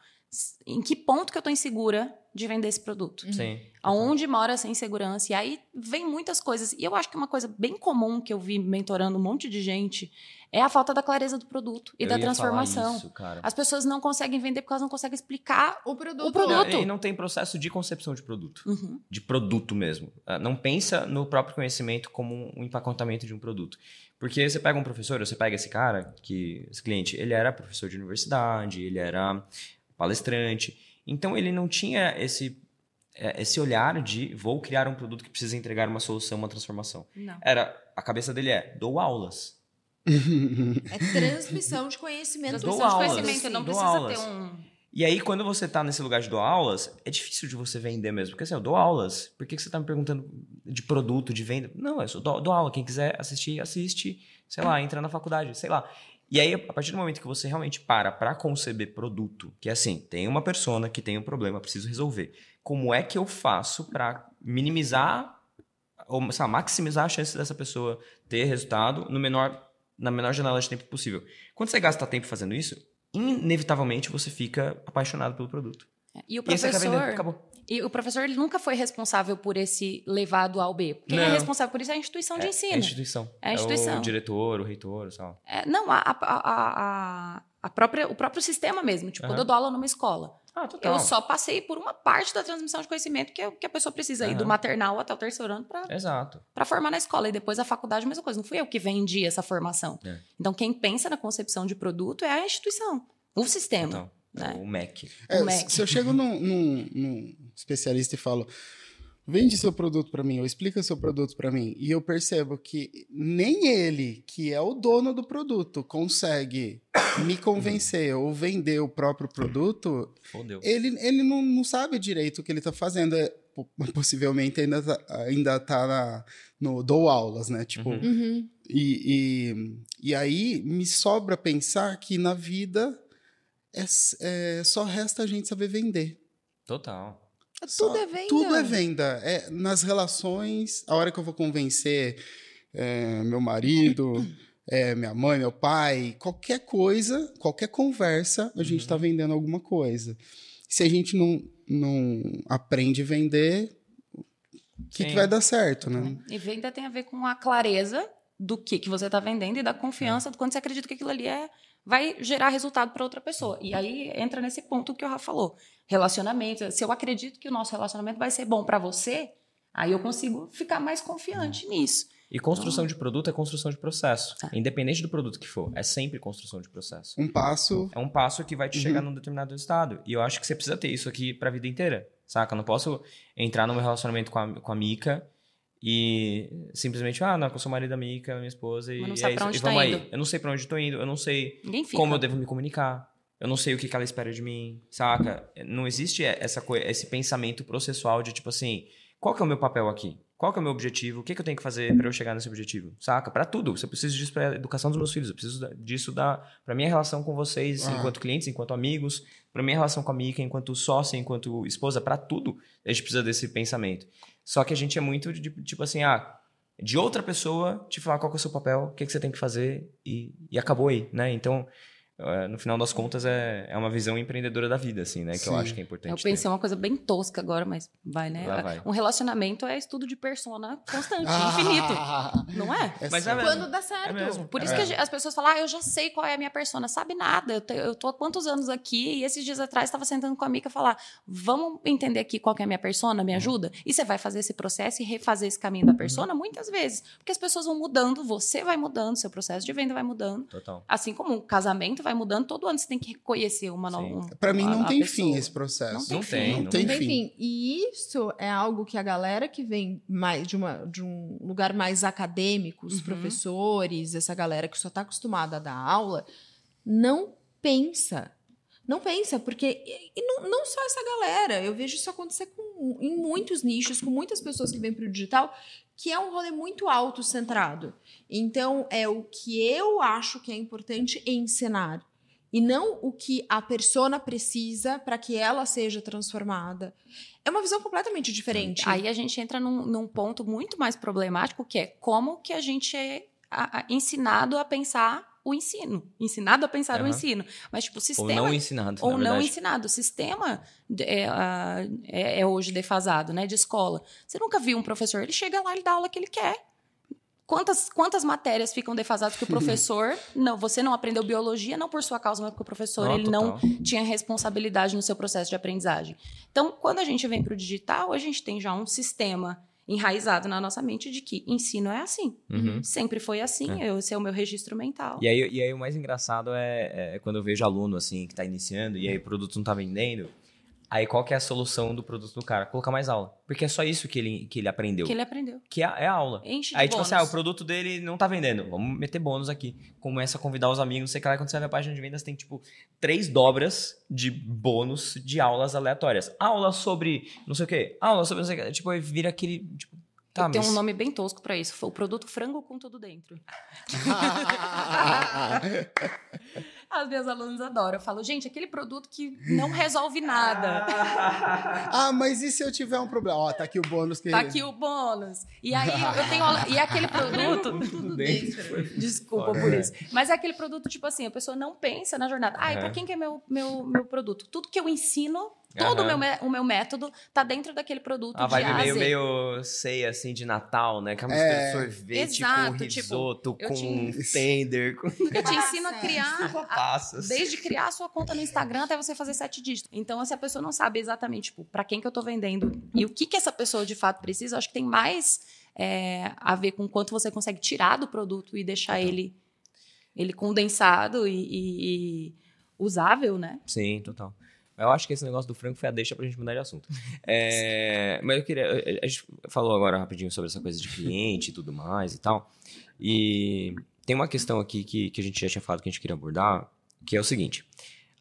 Speaker 4: em que ponto que eu tô insegura de vender esse produto.
Speaker 1: Sim.
Speaker 4: Aonde mora essa insegurança? E aí vem muitas coisas. E eu acho que uma coisa bem comum que eu vi mentorando um monte de gente é a falta da clareza do produto e
Speaker 1: Eu
Speaker 4: da
Speaker 1: ia falar
Speaker 4: transformação.
Speaker 1: Isso, cara.
Speaker 4: As pessoas não conseguem vender porque elas não conseguem explicar.
Speaker 2: O produto.
Speaker 4: O produto.
Speaker 1: Não, e não tem processo de concepção de produto.
Speaker 4: Uhum.
Speaker 1: de produto mesmo. Ah, Não pensa no próprio conhecimento como um empacotamento de um produto. Porque você pega um professor, você pega esse cara, que esse cliente, ele era professor de universidade, ele era palestrante, então ele não tinha esse eh, esse olhar de vou criar um produto que precisa entregar uma solução, uma transformação.
Speaker 4: Não.
Speaker 1: Era a cabeça dele é dou aulas.
Speaker 2: É transmissão de conhecimento.
Speaker 1: Transmissão
Speaker 4: Transmissão de
Speaker 1: aulas.
Speaker 4: conhecimento não
Speaker 1: Dou
Speaker 4: precisa
Speaker 1: aulas.
Speaker 4: ter um.
Speaker 1: E aí, quando você tá nesse lugar de dar aulas, é difícil de você vender mesmo. Porque assim, eu dou aulas. Por que que você tá me perguntando de produto, de venda? Não, eu só dou, dou aula. Quem quiser assistir, assiste. Sei lá, entra na faculdade, sei lá. E aí, a partir do momento que você realmente para para conceber produto, que é assim, tem uma persona que tem um problema, preciso resolver. Como é que eu faço para minimizar ou maximizar a chance dessa pessoa ter resultado no menor, na menor janela de tempo possível? Quando você gasta tempo fazendo isso, inevitavelmente você fica apaixonado pelo produto.
Speaker 4: E o
Speaker 1: E aí você quer vender,
Speaker 4: professor.
Speaker 1: acabou.
Speaker 4: E o professor ele nunca foi responsável por esse levado ao B. Quem é
Speaker 1: Não.
Speaker 4: responsável por isso é a instituição de
Speaker 1: É,
Speaker 4: ensino.
Speaker 1: É a instituição.
Speaker 4: É a instituição.
Speaker 1: o diretor, o reitor, lá.
Speaker 4: É, não, a, a, a, a- própria, o próprio sistema mesmo. Tipo,
Speaker 1: Aham.
Speaker 4: quando eu dou aula numa escola,
Speaker 1: Ah, total.
Speaker 4: eu só passei por uma parte da transmissão de conhecimento que, é que a pessoa precisa ir
Speaker 1: Aham.
Speaker 4: do maternal até o terceiro ano para
Speaker 1: Exato.
Speaker 4: formar na escola. E depois a faculdade, a mesma coisa. Não fui eu que vendi essa formação.
Speaker 1: É.
Speaker 4: Então, quem pensa na concepção de produto é a instituição, o sistema.
Speaker 1: Então,
Speaker 4: né?
Speaker 1: o MEC.
Speaker 3: É,
Speaker 4: O Mac.
Speaker 3: se eu chego num, num- num especialista e falo, vende seu produto para mim, ou explica seu produto para mim, e eu percebo que nem ele, que é o dono do produto, consegue me convencer ou vender o próprio produto,
Speaker 1: Fodeu.
Speaker 3: ele, ele não, não sabe direito o que ele está fazendo. É, po- possivelmente ainda tá, ainda tá na, no dou aulas, né? Tipo,
Speaker 1: Uhum.
Speaker 2: Uhum.
Speaker 3: e, e, e aí me sobra pensar que na vida é, é, só resta a gente saber vender.
Speaker 1: Total.
Speaker 3: Só-
Speaker 2: Tudo é venda.
Speaker 3: Tudo é venda. É, nas relações, a hora que eu vou convencer é, meu marido, é, minha mãe, meu pai, qualquer coisa, qualquer conversa, a gente está vendendo alguma coisa. Se a gente não, não aprende a vender, o que, que vai dar certo, né?
Speaker 4: E venda tem a ver com a clareza do que, que você está vendendo e da
Speaker 1: É.
Speaker 4: confiança do quando você acredita que aquilo ali é vai gerar resultado para outra pessoa. E aí entra nesse ponto que o Rafa falou. Relacionamento, se eu acredito que o nosso relacionamento vai ser bom para você, aí eu consigo ficar mais confiante nisso.
Speaker 1: E construção de produto é construção de processo.
Speaker 4: Tá.
Speaker 1: Independente do produto que for, é sempre construção de processo.
Speaker 3: Um passo.
Speaker 1: É um passo que vai te
Speaker 3: Uhum.
Speaker 1: chegar num determinado estado. E eu acho que você precisa ter isso aqui pra vida inteira. Saca? Eu não posso entrar num relacionamento com a, com a Mica e simplesmente, ah, não, eu sou marido da Mica, minha esposa, e, é isso. e
Speaker 4: tá
Speaker 1: vamos aí.
Speaker 4: indo.
Speaker 1: Eu não sei pra onde tô indo, eu não sei como eu devo me comunicar. Eu não sei o que, que ela espera de mim, saca? Não existe essa esse pensamento processual de tipo assim, qual que é o meu papel aqui? Qual que é o meu objetivo? O que, que eu tenho que fazer para eu chegar nesse objetivo? Saca? Pra tudo. Eu preciso disso pra educação dos meus filhos. Eu preciso disso da, pra minha relação com vocês,
Speaker 3: Ah.
Speaker 1: enquanto clientes, enquanto amigos, pra minha relação com a Mika, enquanto sócia, enquanto esposa, pra tudo. A gente precisa desse pensamento. Só que a gente é muito de, tipo assim, ah, de outra pessoa te falar qual é o seu papel, o que, que você tem que fazer e, e acabou aí, né? Então, no final das contas, é, é uma visão empreendedora da vida, assim, né? Que eu
Speaker 3: Sim.
Speaker 1: acho que é importante.
Speaker 4: Eu
Speaker 1: ter.
Speaker 4: pensei uma coisa bem tosca agora, mas vai, né?
Speaker 1: Lá vai.
Speaker 4: Um relacionamento é estudo de persona constante,
Speaker 3: Ah,
Speaker 4: infinito. Não é?
Speaker 3: É
Speaker 1: Mas é
Speaker 2: Quando dá certo.
Speaker 1: É mesmo.
Speaker 4: Por isso
Speaker 1: É.
Speaker 4: que as pessoas falam, ah, eu já sei qual é a minha persona. Sabe nada. Eu, te- eu tô há quantos anos aqui e esses dias atrás estava sentando com a Mica falar, vamos entender aqui qual que é a minha persona,
Speaker 1: Uhum.
Speaker 4: me ajuda? E você vai fazer esse processo e refazer esse caminho da persona muitas vezes. Porque as pessoas vão mudando, você vai mudando, seu processo de venda vai mudando.
Speaker 1: Total.
Speaker 4: Assim como o casamento vai mudando, todo ano você tem que reconhecer uma nova. Um-
Speaker 3: Pra mim
Speaker 4: a-
Speaker 3: não
Speaker 4: a
Speaker 3: tem
Speaker 4: pessoa.
Speaker 3: fim esse processo.
Speaker 4: Não tem
Speaker 1: Não
Speaker 4: fim.
Speaker 1: tem,
Speaker 3: Não
Speaker 1: não
Speaker 3: tem fim.
Speaker 2: e isso é algo que a galera que vem mais de, uma, de um lugar mais acadêmico, os
Speaker 4: Uhum.
Speaker 2: professores, essa galera que só está acostumada a dar aula, não pensa. Não pensa, porque e não, não só essa galera, eu vejo isso acontecer com, em muitos nichos, com muitas pessoas que vêm para o digital, que é um rolê muito autocentrado. Então, é o que eu acho que é importante ensinar. E não o que a persona precisa para que ela seja transformada. É uma visão completamente diferente.
Speaker 4: Aí a gente entra num, num ponto muito mais problemático, que é como que a gente é ensinado a pensar o ensino. Ensinado a pensar uhum. o ensino. Mas, tipo, o sistema.
Speaker 1: Ou não ensinado.
Speaker 4: Ou não ensinado. O sistema é, é, é, hoje defasado, né? De escola. Você nunca viu um professor, ele chega lá e dá a aula que ele quer. Quantas, quantas matérias ficam defasadas que o professor. não, você não aprendeu biologia, não por sua causa, mas porque o professor ele não tinha responsabilidade no seu processo de aprendizagem. Então, quando a gente vem para o digital, a gente tem já um sistema enraizado na nossa mente de que ensino é assim. Uhum. Sempre foi assim, é. esse é o meu registro mental.
Speaker 1: E aí, e aí o mais engraçado é, é, quando eu vejo aluno assim que está iniciando e aí o produto não está vendendo. Aí qual que é a solução do produto do cara? Colocar mais aula. Porque é só isso que ele, que ele aprendeu.
Speaker 4: Que ele aprendeu.
Speaker 1: Que é, é a aula.
Speaker 4: Enche
Speaker 1: Aí,
Speaker 4: de
Speaker 1: tipo
Speaker 4: bônus.
Speaker 1: assim, ah, o produto dele não tá vendendo. Vamos meter bônus aqui. Começa a convidar os amigos, não sei o que lá. Quando você vai na página de vendas, tem, tipo, três dobras de bônus de aulas aleatórias. Aula sobre não sei o que. Aula sobre não sei o que. Tipo, aí vira aquele, tipo, Tá,
Speaker 4: Tem mas... um nome bem tosco para isso. Foi o produto frango com tudo dentro. As minhas alunas adoram. Eu falo, gente, aquele produto que não resolve nada.
Speaker 3: ah, mas e se eu tiver um problema? Ó, tá aqui o bônus que.
Speaker 4: Tá aqui o bônus. E aí eu tenho. E é aquele produto. tudo dentro. Desculpa por isso. Mas é aquele produto, tipo assim, a pessoa não pensa na jornada. Ah, e pra quem que é meu, meu, meu produto? Tudo que eu ensino Todo uhum. o, meu, o meu método tá dentro daquele produto
Speaker 1: a vibe meio, meio ceia, assim, de Natal, né? Que é uma é... sorvete Exato, com tipo, risoto, tipo, com te... tender. Com...
Speaker 4: Eu te ensino a criar, a, desde criar a sua conta no Instagram até você fazer sete dígitos. Então, se a pessoa não sabe exatamente, tipo, para quem que eu tô vendendo e o que que essa pessoa de fato precisa, acho que tem mais é, a ver com quanto você consegue tirar do produto e deixar então. ele, ele condensado e, e, e usável, né?
Speaker 1: Sim, total. Eu acho que esse negócio do frango foi a deixa pra gente mudar de assunto. É, mas eu queria. A gente falou agora rapidinho sobre essa coisa de cliente e tudo mais e tal. E tem uma questão aqui que, que a gente já tinha falado que a gente queria abordar, que é o seguinte.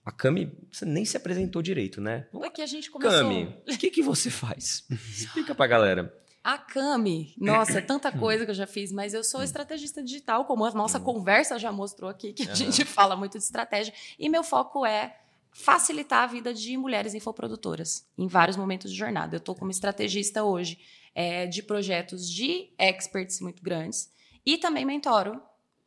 Speaker 1: A Cami, você nem se apresentou direito, né?
Speaker 4: É que a gente começou.
Speaker 1: Cami, o que, que você faz? Explica pra galera.
Speaker 4: A Cami, nossa, tanta coisa que eu já fiz, mas eu sou estrategista digital, como a nossa conversa já mostrou aqui, que a gente fala muito de estratégia. E meu foco é facilitar a vida de mulheres infoprodutoras em vários momentos de jornada. Eu estou como estrategista hoje é, de projetos de experts muito grandes e também mentoro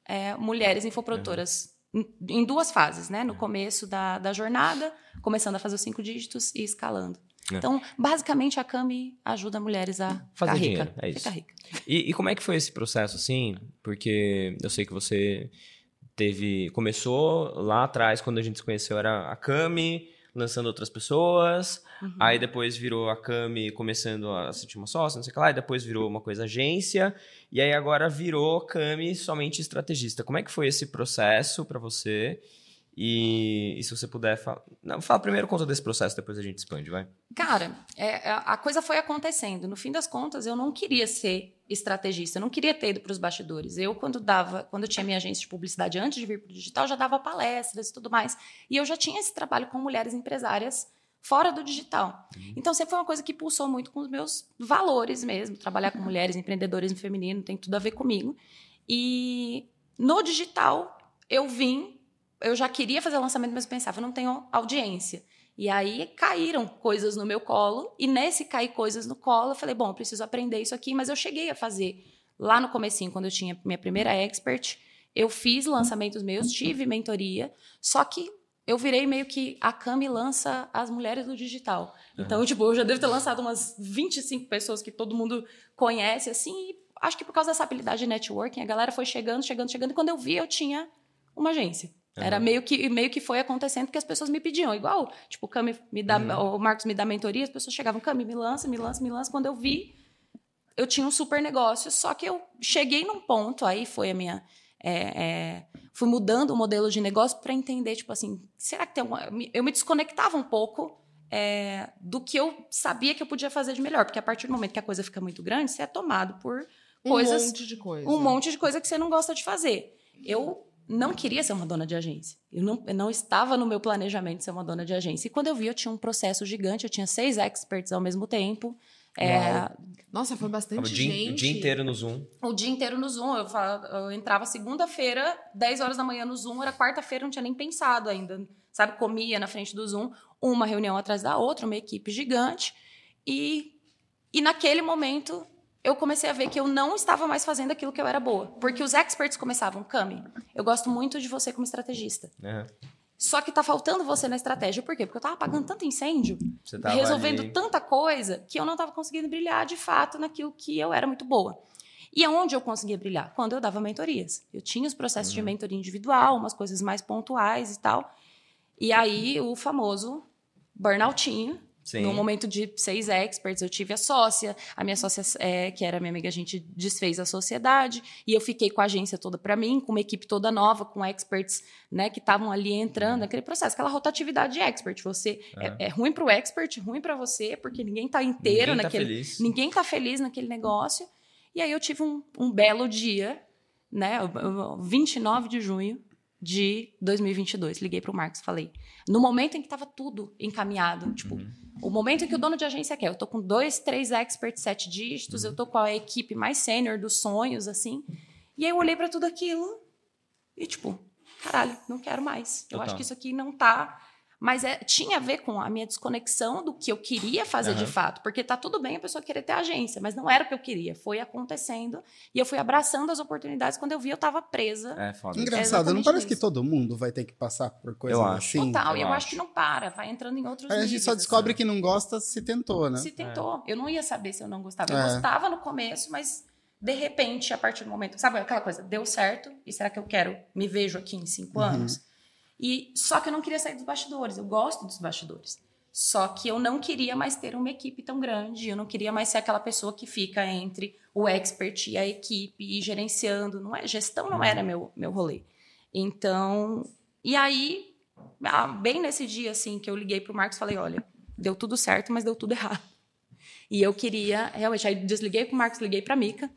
Speaker 4: é, mulheres infoprodutoras uhum. em, em, duas fases, né? No começo da, da jornada, começando a fazer os cinco dígitos e escalando. É. Então, basicamente, a Cami ajuda mulheres a
Speaker 1: fazer
Speaker 4: ficar
Speaker 1: dinheiro.
Speaker 4: Rica,
Speaker 1: é isso.
Speaker 4: rica.
Speaker 1: E, e como é que foi esse processo, assim? Porque eu sei que você teve começou lá atrás quando a gente se conheceu era a Cami lançando outras pessoas. Uhum. aí depois virou a Cami começando a sentir uma sócia não sei o que lá e depois virou uma coisa agência. E aí agora virou Cami somente estrategista. Como é que foi esse processo para você e, e, se você puder falar. Não, fala primeiro conta desse processo, depois a gente expande, vai.
Speaker 4: Cara, é, é, a coisa foi acontecendo. No fim das contas, eu não queria ser estrategista, eu não queria ter ido para os bastidores. Eu, quando dava, quando eu tinha minha agência de publicidade antes de vir para o digital, já dava palestras e tudo mais. E eu já tinha esse trabalho com mulheres empresárias fora do digital. Uhum. Então sempre foi uma coisa que pulsou muito com os meus valores mesmo. Trabalhar com mulheres, empreendedorismo feminino, tem tudo a ver comigo. E no digital, eu vim eu já queria fazer lançamento, mas pensava, não tenho audiência. E aí caíram coisas no meu colo, e nesse cair coisas no colo, eu falei, bom, eu preciso aprender isso aqui, mas eu cheguei a fazer lá no comecinho, quando eu tinha minha primeira expert, eu fiz lançamentos meus, tive mentoria, só que eu virei meio que a Cami lança as mulheres do digital. Então, tipo, eu já devo ter lançado umas 25 pessoas que todo mundo conhece, assim, e acho que por causa dessa habilidade de networking, a galera foi chegando, chegando, chegando, e quando eu vi, eu tinha uma agência. Uhum. Era meio que, meio que foi acontecendo porque as pessoas me pediam. Igual, tipo, o Cami me dá, uhum. o Marcos me dá mentoria, as pessoas chegavam, Cami, me lança, me lança, me lança. Quando eu vi, eu tinha um super negócio, só que eu cheguei num ponto, aí foi a minha. É, é, fui mudando o modelo de negócio para entender, tipo assim, será que tem alguma. Eu me desconectava um pouco é, do que eu sabia que eu podia fazer de melhor, porque a partir do momento que a coisa fica muito grande, você é tomado por coisas.
Speaker 2: Um monte de coisa.
Speaker 4: Um monte de coisa que você não gosta de fazer. Eu não queria ser uma dona de agência. Eu não, eu não estava no meu planejamento ser uma dona de agência. E quando eu vi, eu tinha um processo gigante, eu tinha seis experts ao mesmo tempo. É,
Speaker 2: Nossa, foi bastante
Speaker 1: O dia,
Speaker 2: gente.
Speaker 1: o dia inteiro no Zoom.
Speaker 4: o dia inteiro no Zoom. Eu, falava- eu entrava segunda-feira, 10 horas da manhã no Zoom, era quarta-feira, não tinha nem pensado ainda. Sabe, comia na frente do Zoom, uma reunião atrás da outra, uma equipe gigante. E, e naquele momento eu comecei a ver que eu não estava mais fazendo aquilo que eu era boa. Porque os experts começavam, Cami, eu gosto muito de você como estrategista. Só que tá faltando você na estratégia. Por quê? Porque eu tava apagando tanto incêndio, resolvendo
Speaker 1: ali-
Speaker 4: tanta coisa, que eu não tava conseguindo brilhar de fato naquilo que eu era muito boa. E aonde eu conseguia brilhar? Quando eu dava mentorias. Eu tinha os processos
Speaker 1: Uhum.
Speaker 4: de mentoria individual, umas coisas mais pontuais e tal. E aí, o famoso burnoutinho.
Speaker 1: Sim.
Speaker 4: No momento de seis experts, eu tive a sócia. A minha sócia, é, que era minha amiga, a gente desfez a sociedade. E eu fiquei com a agência toda para mim, com uma equipe toda nova, com experts né, que estavam ali entrando, aquele processo, aquela rotatividade de expert. Você é, é ruim para o expert, ruim para você, porque ninguém está inteiro
Speaker 1: Ninguém tá
Speaker 4: naquele.
Speaker 1: feliz.
Speaker 4: Ninguém tá feliz naquele negócio. E aí eu tive um, um belo dia, né? o- o 29 de junho de 2022. Liguei pro Marcos e falei. No momento em que tava tudo encaminhado, tipo, o momento em que o dono de agência quer. Eu tô com dois, três experts, sete dígitos, eu tô com a equipe mais sênior dos sonhos, assim. E aí eu olhei para tudo aquilo e, tipo, caralho, não quero mais. Eu
Speaker 1: Total.
Speaker 4: acho que isso aqui não tá. Mas é, tinha a ver com a minha desconexão do que eu queria fazer de
Speaker 1: Aham.
Speaker 4: fato. Porque tá tudo bem a pessoa querer ter agência, mas não era o que eu queria. Foi acontecendo e eu fui abraçando as oportunidades. Quando eu vi, eu tava presa.
Speaker 1: É foda.
Speaker 3: Engraçado, não
Speaker 4: exatamente
Speaker 3: parece que
Speaker 4: isso.
Speaker 3: todo mundo vai ter que passar por coisas
Speaker 1: Eu acho.
Speaker 3: assim?
Speaker 4: Total. E
Speaker 1: eu
Speaker 4: eu
Speaker 1: acho.
Speaker 4: acho que não para, vai entrando em outros
Speaker 3: Aí a gente só descobre
Speaker 4: assim.
Speaker 3: que não gosta se tentou, né?
Speaker 4: Se tentou. Eu não ia saber se eu não gostava. Eu
Speaker 3: É.
Speaker 4: gostava no começo, mas de repente, a partir do momento. Sabe aquela coisa? Deu certo, e será que eu quero? Me vejo aqui em cinco
Speaker 3: Uhum.
Speaker 4: anos? E só que eu não queria sair dos bastidores. Eu gosto dos bastidores. Só que eu não queria mais ter uma equipe tão grande. Eu não queria mais ser aquela pessoa que fica entre o expert e a equipe e gerenciando. Não é gestão não era meu meu rolê. Então, e aí, ah, bem nesse dia assim que eu liguei pro Marcos, falei, olha, deu tudo certo, mas deu tudo errado. E eu queria, realmente, aí desliguei pro Marcos, liguei pra Mica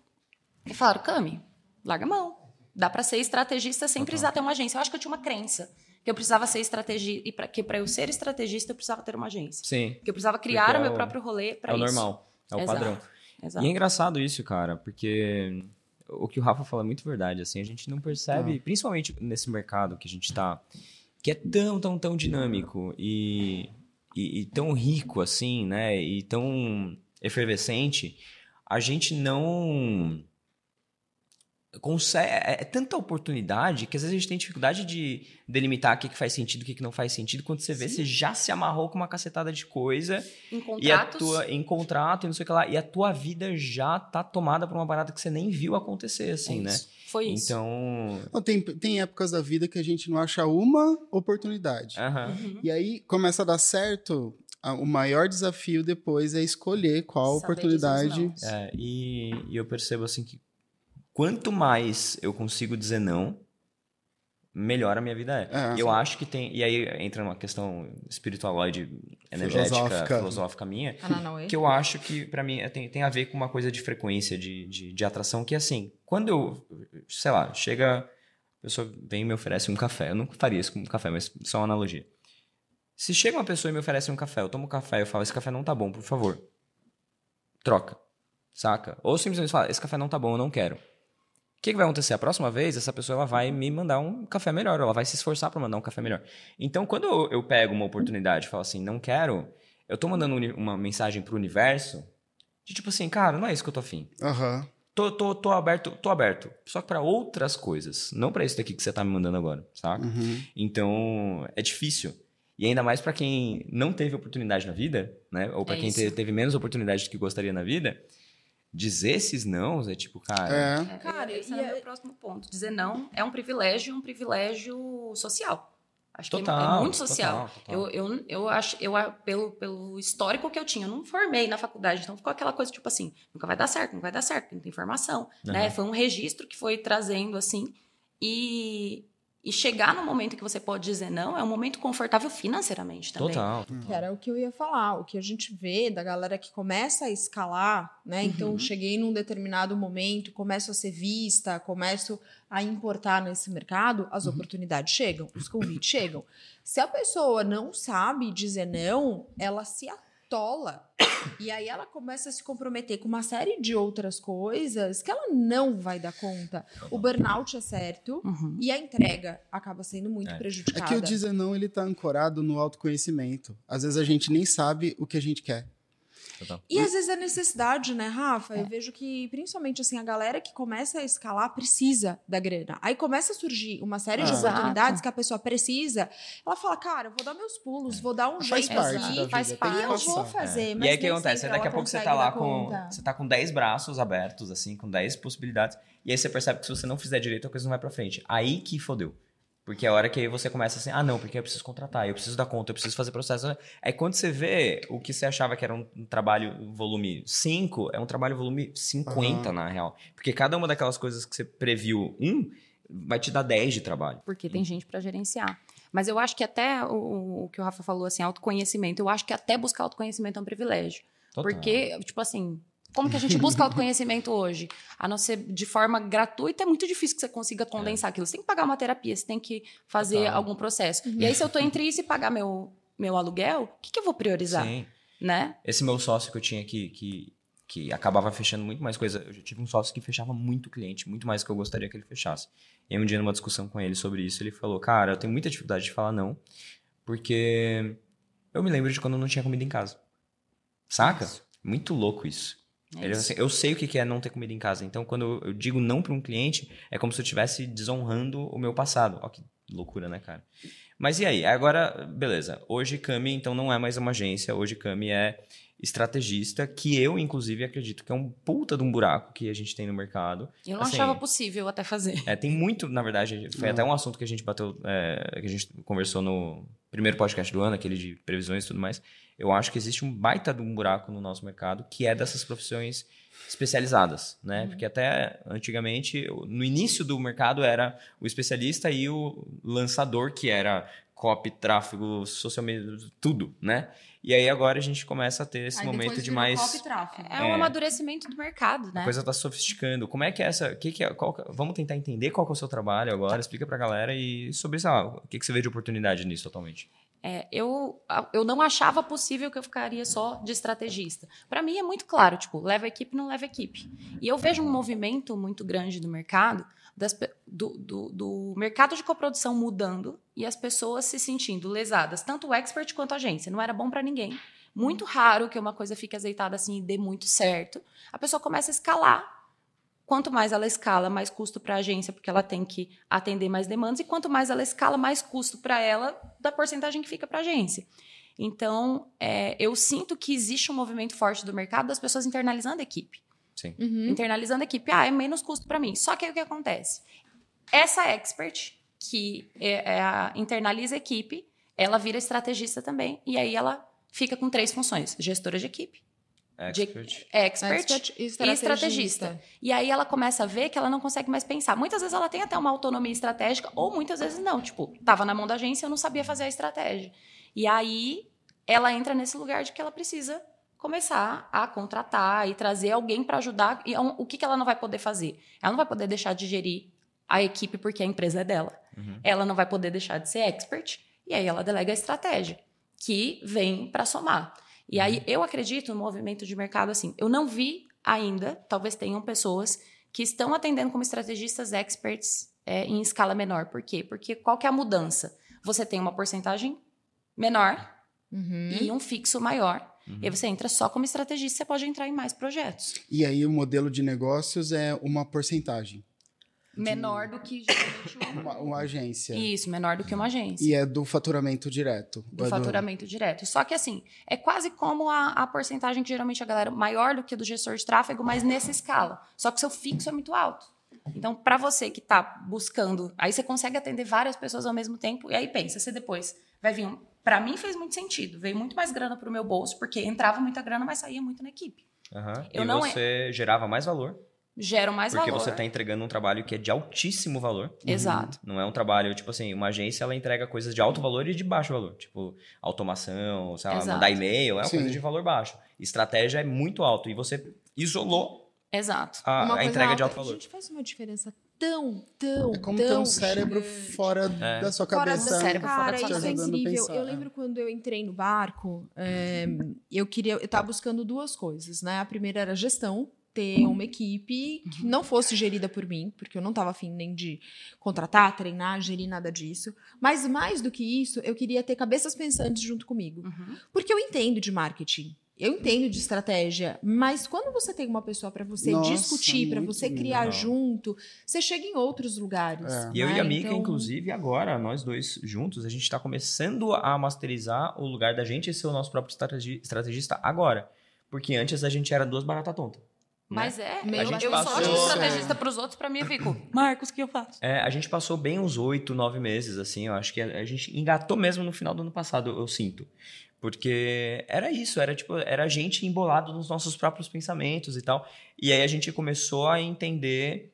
Speaker 4: e falaram, Cami, larga a mão. Dá pra ser estrategista sem precisar ter uma agência. Eu acho que eu tinha uma crença que eu precisava ser estrategista e pra, que para eu ser estrategista eu precisava ter uma agência.
Speaker 1: Sim.
Speaker 4: Que eu precisava criar
Speaker 1: Porque
Speaker 4: o
Speaker 1: é
Speaker 4: meu
Speaker 1: o-
Speaker 4: próprio rolê para
Speaker 1: É o
Speaker 4: isso.
Speaker 1: normal. É o
Speaker 4: Exato.
Speaker 1: padrão.
Speaker 4: Exato.
Speaker 1: E é engraçado isso, cara, porque o que o Rafa fala é muito verdade, assim, a gente não percebe, principalmente nesse mercado que a gente tá, que é tão, tão, tão dinâmico e, e, e tão rico, assim, né, e tão efervescente, a gente não consegue, é, é tanta oportunidade que às vezes a gente tem dificuldade de delimitar o que, que faz sentido, o que, que não faz sentido, quando você vê, você já se amarrou com uma cacetada de coisa
Speaker 4: Em
Speaker 1: e a
Speaker 4: contratos,
Speaker 1: tua, em contrato e não sei o que lá. E a tua vida já tá tomada por uma parada que você nem viu acontecer, assim,
Speaker 4: é
Speaker 1: né?
Speaker 4: Foi isso.
Speaker 1: Então.
Speaker 3: Não, tem, tem épocas da vida que a gente não acha uma oportunidade.
Speaker 1: Aham.
Speaker 4: Uhum.
Speaker 3: E aí começa a dar certo, o maior desafio depois é escolher qual
Speaker 4: Saber
Speaker 3: oportunidade.
Speaker 1: É, e, e eu percebo assim que quanto mais eu consigo dizer não, melhor a minha vida é.
Speaker 3: É.
Speaker 1: eu acho que tem. E aí entra uma questão espiritualoide, energética,
Speaker 3: Filosófica.
Speaker 1: filosófica, minha.
Speaker 2: Ananauê.
Speaker 1: Que eu acho que, pra mim, é- tem, tem a ver com uma coisa de frequência, de, de, de atração, que é assim, quando eu, sei lá, chega, a pessoa vem e me oferece um café. Eu não faria isso com um café, mas só uma analogia. Se chega uma pessoa e me oferece um café, eu tomo café e eu falo, esse café não tá bom, por favor. Troca. Saca? Ou simplesmente fala, esse café não tá bom, eu não quero. O que, que vai acontecer? A próxima vez, essa pessoa ela vai me mandar um café melhor, ela vai se esforçar para mandar um café melhor. Então, quando eu, eu pego uma oportunidade e falo assim, não quero, eu tô mandando uma mensagem pro universo de tipo assim, cara, não é isso que eu tô afim.
Speaker 3: Aham.
Speaker 1: Tô, tô, tô aberto, tô aberto. Só que para outras coisas, não para isso daqui que você tá me mandando agora, saca?
Speaker 3: Uhum.
Speaker 1: Então, é difícil. E ainda mais para quem não teve oportunidade na vida, né? Ou para
Speaker 4: É
Speaker 1: quem te- teve menos oportunidade do que gostaria na vida, dizer esses nãos é tipo, cara,
Speaker 3: É.
Speaker 4: É,
Speaker 2: Cara,
Speaker 4: esse
Speaker 2: e
Speaker 4: é o
Speaker 2: é-
Speaker 4: meu próximo ponto. Dizer não é um privilégio, um privilégio social. Acho que é-
Speaker 1: Total,
Speaker 4: é muito social.
Speaker 1: total, total.
Speaker 4: Eu, eu, eu acho, eu, pelo, pelo histórico que eu tinha, eu não formei na faculdade, então ficou aquela coisa tipo assim, nunca vai dar certo, não vai dar certo, não tem informação, né?
Speaker 1: Aham.
Speaker 4: Foi um registro que foi trazendo assim, e, E chegar no momento que você pode dizer não é um momento confortável financeiramente também.
Speaker 1: Total.
Speaker 2: Que era o que eu ia falar. O que a gente vê da galera que começa a escalar, né? Então, cheguei num determinado momento, começo a ser vista, começo a importar nesse mercado, as oportunidades chegam, os convites chegam. Se a pessoa não sabe dizer não, ela se atola. E aí ela começa a se comprometer com uma série de outras coisas que ela não vai dar conta. O burnout é certo
Speaker 4: Uhum.
Speaker 2: e a entrega acaba sendo muito
Speaker 1: É.
Speaker 3: É
Speaker 2: prejudicada.
Speaker 3: que o dizer não, ele tá ancorado no autoconhecimento. Às vezes a gente nem sabe o que a gente quer.
Speaker 1: Total.
Speaker 2: E às vezes é necessidade, né, Rafa? Eu vejo que, principalmente assim, a galera que começa a escalar precisa da grana. Aí começa a surgir uma série de
Speaker 3: Ah.
Speaker 2: oportunidades que a pessoa precisa. Ela fala, cara, eu vou dar meus pulos, vou dar um
Speaker 3: Faz
Speaker 2: jeito
Speaker 3: parte
Speaker 2: aqui.
Speaker 3: da
Speaker 4: faz parte.
Speaker 2: E eu vou fazer, mas
Speaker 1: e aí o que acontece? Daqui a pouco você tá lá com.
Speaker 2: conta.
Speaker 1: Você tá com 10 braços abertos, assim, com 10 possibilidades. E aí você percebe que se você não fizer direito, a coisa não vai pra frente. Aí que fodeu. Porque é a hora que aí você começa assim, ah, não, porque eu preciso contratar, eu preciso dar conta, eu preciso fazer processo. Aí quando você vê o que você achava que era um trabalho volume 5, é um trabalho volume 50, na real. Porque cada uma daquelas coisas que você previu um, vai te dar 10 de trabalho.
Speaker 4: Porque tem gente para gerenciar. Mas eu acho que até o, o que o Rafa falou, assim, autoconhecimento, eu acho que até buscar autoconhecimento é um privilégio.
Speaker 1: Total.
Speaker 4: Porque, tipo assim, como que a gente busca autoconhecimento hoje? A não ser de forma gratuita, é muito difícil que você consiga condensar aquilo. Você tem que pagar uma terapia, você tem que fazer algum processo. E aí, se eu tô entre isso e pagar meu, meu aluguel, o que, que eu vou priorizar?
Speaker 1: Sim.
Speaker 4: Né?
Speaker 1: Esse meu sócio que eu tinha aqui, que, que acabava fechando muito mais coisa. Eu já tive um sócio que fechava muito cliente, muito mais do que eu gostaria que ele fechasse. E aí um dia, numa discussão com ele sobre isso, ele falou: Cara, eu tenho muita dificuldade de falar não, porque eu me lembro de quando eu não tinha comida em casa. Saca? Muito louco isso.
Speaker 4: É
Speaker 1: assim, eu sei o que é não ter comida em casa. Então, quando eu- eu digo não para um cliente, é como se eu estivesse desonrando o meu passado. Ó, que loucura, né, cara? Mas e aí? Agora, beleza. Hoje, Cami, então, não é mais uma agência. Hoje, Cami é estrategista, que eu, inclusive, acredito que é um puta de um buraco que a gente tem no mercado.
Speaker 4: Eu não
Speaker 1: Assim,
Speaker 4: achava possível até fazer.
Speaker 1: É, tem muito, na verdade, foi
Speaker 3: Não.
Speaker 1: até um assunto que a gente bateu, é, que a gente conversou no primeiro podcast do ano, aquele de previsões e tudo mais. Eu acho que existe um baita de um buraco no nosso mercado que é dessas profissões especializadas, né? Porque até antigamente, no início do mercado era o especialista e o lançador, que era copy, tráfego, social media, tudo, né? E aí agora a gente começa a ter esse
Speaker 2: Aí
Speaker 1: momento de mais
Speaker 2: copy tráfego.
Speaker 4: É, um amadurecimento do mercado, né?
Speaker 1: a coisa tá sofisticando. Como é que é essa. Que que é, qual que- vamos tentar entender qual que é o seu trabalho agora. Explica pra galera e sobre lá, o que, que você vê de oportunidade nisso atualmente.
Speaker 4: É, eu, eu não achava possível que eu ficaria só de estrategista. Para mim é muito claro, tipo, leva equipe, não leva equipe. E eu vejo um movimento muito grande do mercado, das do, do, do mercado de coprodução mudando e as pessoas se sentindo lesadas, tanto o expert quanto a agência. Não era bom para ninguém. Muito raro que uma coisa fique azeitada assim e dê muito certo. A pessoa começa a escalar. Quanto mais ela escala, mais custo para a agência, porque ela tem que atender mais demandas, e quanto mais ela escala, mais custo para ela da porcentagem que fica para a agência. Então, é, eu sinto que existe um movimento forte do mercado das pessoas internalizando a equipe.
Speaker 1: Sim.
Speaker 2: Uhum.
Speaker 4: Internalizando a equipe, ah, é menos custo para mim. Só que aí o que acontece? Essa expert que é, é a- internaliza a equipe, ela vira estrategista também, e aí ela fica com três funções: gestora de equipe, de-
Speaker 1: Expert.
Speaker 4: expert,
Speaker 2: Expert e
Speaker 4: e estrategista. E aí ela começa a ver que ela não consegue mais pensar. Muitas vezes ela tem até uma autonomia estratégica, ou muitas vezes não. Tipo, tava na mão da agência e eu não sabia fazer a estratégia. E aí ela entra nesse lugar de que ela precisa começar a contratar e trazer alguém para ajudar. E é o que, que ela não vai poder fazer? Ela não vai poder deixar de gerir a equipe porque a empresa é dela.
Speaker 1: Uhum.
Speaker 4: Ela não vai poder deixar de ser expert. E aí ela delega a estratégia, que vem para somar. E aí eu acredito no movimento de mercado assim. Eu não vi ainda, talvez tenham pessoas que estão atendendo como estrategistas experts é, em escala menor. Por quê? Porque qual que é a mudança? Você tem uma porcentagem menor
Speaker 2: Uhum.
Speaker 4: e um fixo maior.
Speaker 1: Uhum.
Speaker 4: E aí você entra só como estrategista, você pode entrar em mais projetos.
Speaker 3: E aí o modelo de negócios é uma porcentagem.
Speaker 4: Menor do que geralmente um-
Speaker 3: Uma, uma agência.
Speaker 4: Isso, menor do que uma agência.
Speaker 3: E é do faturamento direto.
Speaker 4: do
Speaker 3: É
Speaker 4: faturamento direto. Só que assim, é quase como a, a porcentagem que geralmente a galera maior do que do gestor de tráfego, mas nessa escala. Só que o seu fixo é muito alto. Então, para você que está buscando, aí você consegue atender várias pessoas ao mesmo tempo, e aí pensa, você depois vai vir um. Para mim fez muito sentido, veio muito mais grana para o meu bolso, porque entrava muita grana, mas saía muito na equipe.
Speaker 1: Aham.
Speaker 4: Eu
Speaker 1: e
Speaker 4: não é-
Speaker 1: você gerava mais valor
Speaker 4: geram mais
Speaker 1: Porque
Speaker 4: valor.
Speaker 1: você está entregando um trabalho que é de altíssimo valor.
Speaker 4: Exato.
Speaker 1: Não é um trabalho, tipo assim, uma agência ela entrega coisas de alto valor e de baixo valor. Tipo, automação, sei lá,
Speaker 4: Exato.
Speaker 1: mandar e-mail, é uma
Speaker 3: Sim.
Speaker 1: coisa de valor baixo. Estratégia é muito alto e você isolou
Speaker 4: Exato.
Speaker 1: a,
Speaker 2: Uma
Speaker 1: a entrega de
Speaker 2: alta.
Speaker 1: alto valor.
Speaker 2: Gente, faz uma diferença tão, tão,
Speaker 3: É como
Speaker 2: tão
Speaker 3: ter um cérebro
Speaker 2: gigante.
Speaker 3: fora
Speaker 1: É.
Speaker 3: da sua
Speaker 2: Fora
Speaker 3: cabeça.
Speaker 2: do
Speaker 4: cérebro, fora
Speaker 2: Cara,
Speaker 4: da sua
Speaker 2: isso é
Speaker 3: a
Speaker 2: incrível.
Speaker 3: pensar,
Speaker 2: Eu
Speaker 3: é.
Speaker 2: lembro quando eu entrei no barco, é, eu queria, eu tava buscando duas coisas, né? A primeira era gestão, ter uma equipe que não fosse gerida por mim, porque eu não tava afim nem de contratar, treinar, gerir nada disso. Mas mais do que isso, eu queria ter cabeças pensantes junto comigo.
Speaker 4: Uhum.
Speaker 2: Porque eu entendo de marketing. Eu entendo de estratégia, mas quando você tem uma pessoa para você
Speaker 3: Nossa,
Speaker 2: discutir, para você criar
Speaker 1: legal.
Speaker 2: junto, você chega em outros lugares.
Speaker 3: É.
Speaker 1: E eu
Speaker 2: né?
Speaker 1: e a Mika,
Speaker 2: Então,
Speaker 1: inclusive, agora, nós dois juntos, a gente está começando a masterizar o lugar da gente e ser o nosso próprio estrategi- estrategista agora. Porque antes a gente era duas baratas tontas. Né?
Speaker 4: Mas é,
Speaker 2: Meio
Speaker 4: eu,
Speaker 1: gente
Speaker 4: eu sou
Speaker 1: passou-
Speaker 4: ótimo estrategista pros outros, pra mim eu fico, Marcos, o que eu faço?
Speaker 1: É, a gente passou bem uns oito, nove meses, assim. Eu acho que a, a gente engatou mesmo no final do ano passado, eu, eu sinto. Porque era isso, era tipo, era a gente embolado nos nossos próprios pensamentos e tal. E aí a gente começou a entender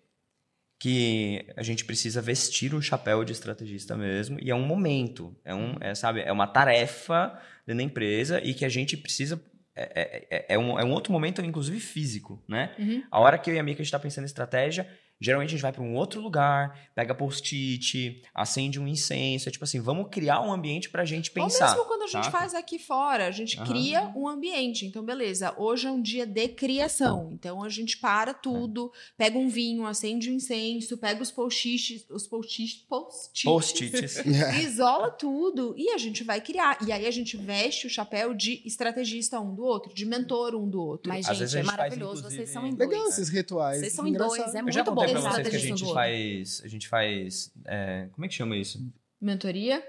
Speaker 1: que a gente precisa vestir o chapéu de estrategista mesmo. E é um momento, é um, é, sabe, é uma tarefa dentro da empresa e que a gente precisa. É, é, é, é um, é um outro momento, inclusive físico, né?
Speaker 2: Uhum.
Speaker 1: A hora que eu e a Mika a gente tá pensando em estratégia, geralmente a gente vai para um outro lugar, pega post-it, acende um incenso. É tipo assim, vamos criar um ambiente pra gente pensar.
Speaker 2: Ou mesmo quando a gente
Speaker 1: saca?
Speaker 2: faz aqui fora, a gente
Speaker 1: Aham.
Speaker 2: cria um ambiente. Então, beleza, hoje é um dia de criação. Então, a gente para tudo, pega um vinho, acende um incenso, pega os post-its, os post-its, post-its,
Speaker 1: Post-its.
Speaker 2: isola tudo e a gente vai criar. E aí a gente veste o chapéu de estrategista um do outro, de mentor um do outro.
Speaker 4: Mas,
Speaker 1: Às
Speaker 4: gente,
Speaker 1: vezes a
Speaker 4: é
Speaker 1: gente faz,
Speaker 4: maravilhoso.
Speaker 1: inclusive-
Speaker 4: Vocês são em
Speaker 3: Legal
Speaker 4: dois.
Speaker 3: esses rituais.
Speaker 4: Vocês são em dois, é muito bom.
Speaker 1: Contei pra vocês que a gente faz. A gente faz. é, como é que chama isso?
Speaker 2: Mentoria?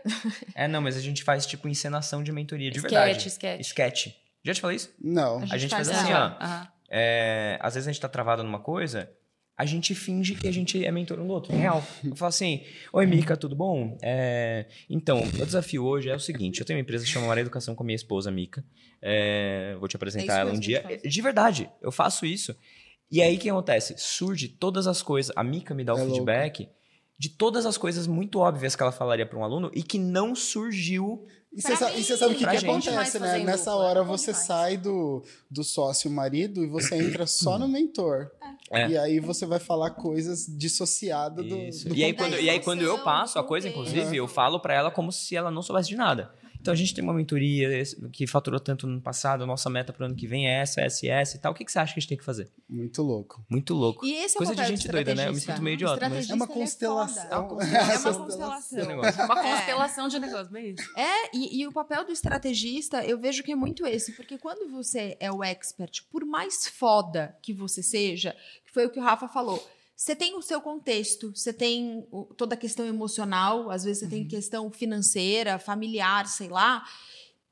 Speaker 1: É, não, mas a gente faz tipo encenação de mentoria, de
Speaker 4: Sketch,
Speaker 1: verdade.
Speaker 4: sketch.
Speaker 1: Sketch. Já te falei isso?
Speaker 3: Não.
Speaker 1: A gente
Speaker 2: faz
Speaker 1: faz assim, ó. É, às vezes a gente tá travado numa coisa, a gente finge que a gente é mentor um do outro. Real. Eu falo assim: Oi, Mica, tudo bom? É, então, o desafio hoje é o seguinte: eu tenho uma empresa que chama Mara Educação com a minha esposa, Mica. É, vou te
Speaker 2: É
Speaker 1: apresentar
Speaker 2: isso
Speaker 1: ela um dia.
Speaker 2: a gente.
Speaker 1: De verdade, eu faço isso. E aí o que acontece? Surge todas as coisas. A Mica me dá o
Speaker 3: É louco.
Speaker 1: feedback de todas as coisas muito óbvias que ela falaria para um aluno e que não surgiu.
Speaker 3: E você e sabe o que, que
Speaker 1: gente.
Speaker 3: acontece, né? Nessa
Speaker 4: dupla,
Speaker 3: hora
Speaker 4: é bom
Speaker 3: você sai do, do sócio marido e você entra só no mentor.
Speaker 1: É.
Speaker 3: E aí você vai falar coisas dissociadas do,
Speaker 1: Isso.
Speaker 3: do
Speaker 1: E aí, quando, e aí, quando eu passo a coisa, inclusive, eu falo pra ela como se ela não soubesse de nada. Então a gente tem uma mentoria que faturou tanto no ano passado, a nossa meta pro ano que vem é essa, SS e tal. O que, que você acha que a gente tem que fazer?
Speaker 3: Muito louco.
Speaker 1: Muito louco.
Speaker 2: E esse é o
Speaker 1: Coisa de gente doida, né? Eu me sinto meio idiota, mas-
Speaker 2: O
Speaker 3: É uma
Speaker 2: ele
Speaker 3: constelação. É
Speaker 2: É
Speaker 3: uma constelação.
Speaker 1: negócio.
Speaker 4: Uma
Speaker 2: É.
Speaker 4: constelação de negócio, bem isso.
Speaker 2: É, e, e o papel do estrategista, eu vejo que é muito esse, porque quando você é o expert, por mais foda que você seja, que foi o que o Rafa falou, você tem o seu contexto, você tem toda a questão emocional, às vezes você tem questão financeira, familiar, sei lá,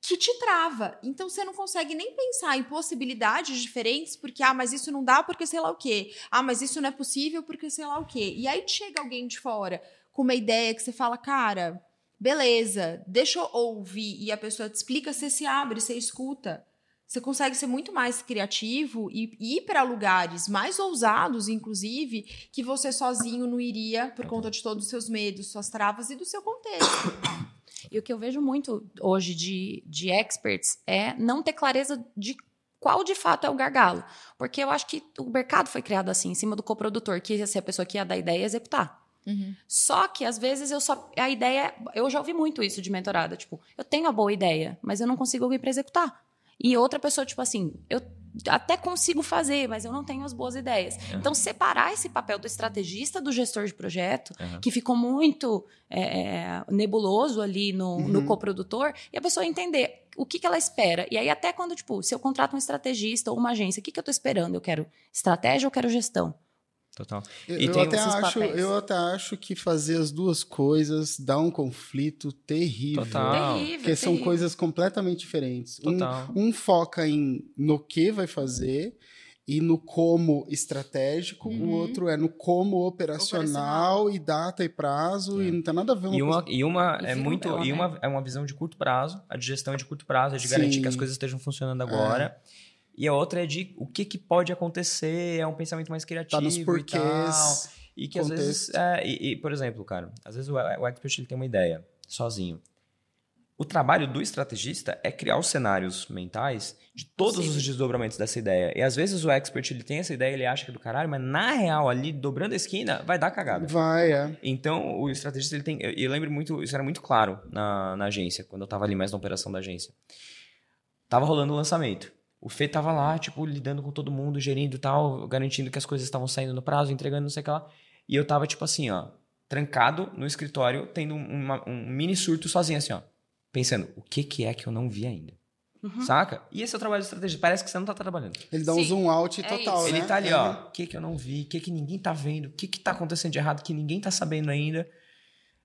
Speaker 2: que te trava. Então você não consegue nem pensar em possibilidades diferentes, porque, ah, mas isso não dá porque sei lá o quê. Ah, mas isso não é possível porque sei lá o quê. E aí chega alguém de fora com uma ideia que você fala, cara, beleza, deixa eu ouvir e a pessoa te explica, você se abre, você escuta. Você consegue ser muito mais criativo e ir para lugares mais ousados, inclusive, que você sozinho não iria por conta de todos os seus medos, suas travas e do seu contexto.
Speaker 4: E o que eu vejo muito hoje de, de experts é não ter clareza de qual de fato é o gargalo. Porque eu acho que o mercado foi criado assim, em cima do coprodutor, que ia ser a pessoa que ia dar ideia e executar. Só que às vezes eu só. A ideia. Eu já ouvi muito isso de mentorada. Tipo, eu tenho a boa ideia, mas eu não consigo alguém para executar. E outra pessoa, tipo assim, eu até consigo fazer, mas eu não tenho as boas ideias. Então, separar esse papel do estrategista do gestor de projeto,
Speaker 1: Uhum.
Speaker 4: que ficou muito é, é, nebuloso ali no, no
Speaker 3: Uhum.
Speaker 4: coprodutor, e a pessoa entender o que, que ela espera. E aí, até quando, tipo, se eu contrato um estrategista ou uma agência, o que, que eu tô esperando? Eu quero estratégia ou eu quero gestão?
Speaker 1: Total.
Speaker 3: Eu,
Speaker 1: E
Speaker 3: eu
Speaker 1: tem
Speaker 3: até
Speaker 4: esses
Speaker 3: acho,
Speaker 4: papéis.
Speaker 3: eu até acho que fazer as duas coisas dá um conflito terrível.
Speaker 1: Total.
Speaker 4: terrível.
Speaker 3: Porque são
Speaker 4: terrível.
Speaker 3: coisas completamente diferentes. Um,
Speaker 1: Total.
Speaker 3: um foca em no que vai fazer e no como estratégico, o
Speaker 2: Uhum.
Speaker 3: outro é no como operacional, e data e prazo,
Speaker 1: É.
Speaker 3: e não tem nada a ver uma
Speaker 1: E uma,
Speaker 3: coisa-
Speaker 1: e uma
Speaker 4: E
Speaker 1: é
Speaker 4: um
Speaker 1: muito.
Speaker 4: belo,
Speaker 1: E
Speaker 4: né?
Speaker 1: uma é uma visão de curto prazo. A de gestão é de curto prazo, é de garantir
Speaker 3: Sim.
Speaker 1: que as coisas estejam funcionando agora. E a outra é de o que, que pode acontecer, é um pensamento mais criativo.
Speaker 3: Tá nos
Speaker 1: E, tal.
Speaker 3: porquês.
Speaker 1: e que às vezes. É, e, e, por exemplo, cara, às vezes o, o expert ele tem uma ideia sozinho. O trabalho do estrategista é criar os cenários mentais de todos
Speaker 4: Sim.
Speaker 1: os desdobramentos dessa ideia. E às vezes o expert ele tem essa ideia, ele acha que é do caralho, mas na real, ali, dobrando a esquina, vai dar cagada.
Speaker 3: Vai, é.
Speaker 1: Então, o estrategista, ele tem. Eu, eu lembro muito, isso era muito claro na, na agência, quando eu tava ali mais na operação da agência. Tava rolando o lançamento. O Fê tava lá, tipo, lidando com todo mundo, gerindo e tal, garantindo que as coisas estavam saindo no prazo, entregando não sei o que lá. E eu tava, tipo assim, ó, trancado no escritório, tendo uma- um mini surto sozinho, assim, ó. Pensando, o que que é que eu não vi ainda?
Speaker 4: Uhum.
Speaker 1: Saca? E esse é o trabalho de estrategista. Parece que você não tá trabalhando.
Speaker 3: Ele dá um
Speaker 4: Sim,
Speaker 3: zoom out
Speaker 4: é
Speaker 3: total,
Speaker 4: isso.
Speaker 3: né?
Speaker 1: Ele tá ali,
Speaker 3: É.
Speaker 1: ó. O que que eu não vi? O que que ninguém tá vendo? O que que tá acontecendo de errado que ninguém tá sabendo ainda?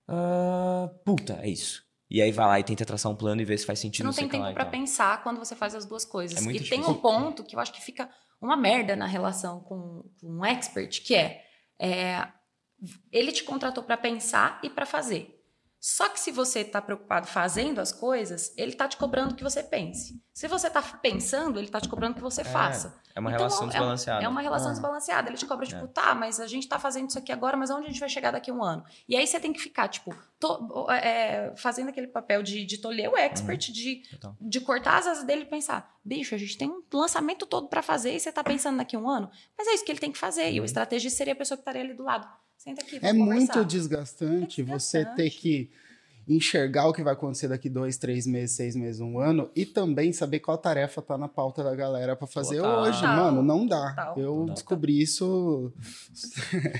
Speaker 1: Ah, puta, é isso. E aí vai lá e tenta traçar um plano e ver se faz
Speaker 4: Você
Speaker 1: sentido.
Speaker 4: não
Speaker 1: sei
Speaker 4: tem tempo
Speaker 1: e
Speaker 4: pra
Speaker 1: tal.
Speaker 4: pensar quando você faz as duas coisas.
Speaker 1: É
Speaker 4: e tem
Speaker 1: difícil.
Speaker 4: um ponto que eu acho que fica uma merda na relação com, com um expert, que é, é, ele te contratou pra pensar e pra fazer. Só que se você tá preocupado fazendo as coisas, ele tá te cobrando que você pense. Se você tá pensando, ele tá te cobrando que você faça.
Speaker 1: É uma
Speaker 4: Então,
Speaker 1: relação
Speaker 4: é-
Speaker 1: desbalanceada.
Speaker 4: É uma relação
Speaker 3: Ah.
Speaker 4: desbalanceada. Ele te cobra, tipo,
Speaker 1: É.
Speaker 4: tá, mas a gente tá fazendo isso aqui agora, mas aonde a gente vai chegar daqui a um ano? E aí você tem que ficar, tipo, to- é, fazendo aquele papel de, de tolher o expert, de,
Speaker 1: Total.
Speaker 4: de cortar as asas dele e pensar, bicho, a gente tem um lançamento todo pra fazer e você tá pensando daqui a um ano? Mas é isso que ele tem que fazer. E o estrategista seria a pessoa que estaria ali do lado. Senta aqui, vamos
Speaker 3: É muito
Speaker 4: conversar.
Speaker 3: desgastante,
Speaker 4: É
Speaker 3: você
Speaker 4: desgastante.
Speaker 3: ter que enxergar o que vai acontecer daqui dois, três meses, seis meses, um ano e também saber qual tarefa tá na pauta da galera pra fazer
Speaker 1: Total.
Speaker 3: hoje. Mano, não dá.
Speaker 4: Total.
Speaker 3: Eu
Speaker 1: Total.
Speaker 3: descobri isso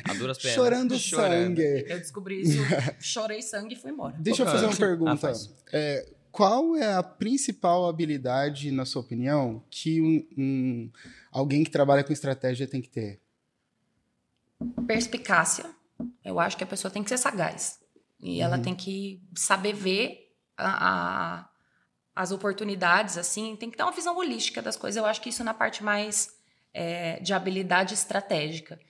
Speaker 1: A duras penas.
Speaker 3: chorando
Speaker 1: Chorando.
Speaker 3: sangue.
Speaker 4: Eu descobri isso, chorei sangue e fui embora.
Speaker 3: Deixa eu fazer uma pergunta.
Speaker 1: Ah, faz.
Speaker 3: É, qual é a principal habilidade, na sua opinião, que um, um- alguém que trabalha com estratégia tem que ter?
Speaker 4: Perspicácia. Eu acho que a pessoa tem que ser sagaz. E ela
Speaker 3: Uhum.
Speaker 4: tem que saber ver a- a- as oportunidades, assim, tem que ter uma visão holística das coisas. Eu acho que isso na parte mais é, de habilidade estratégica.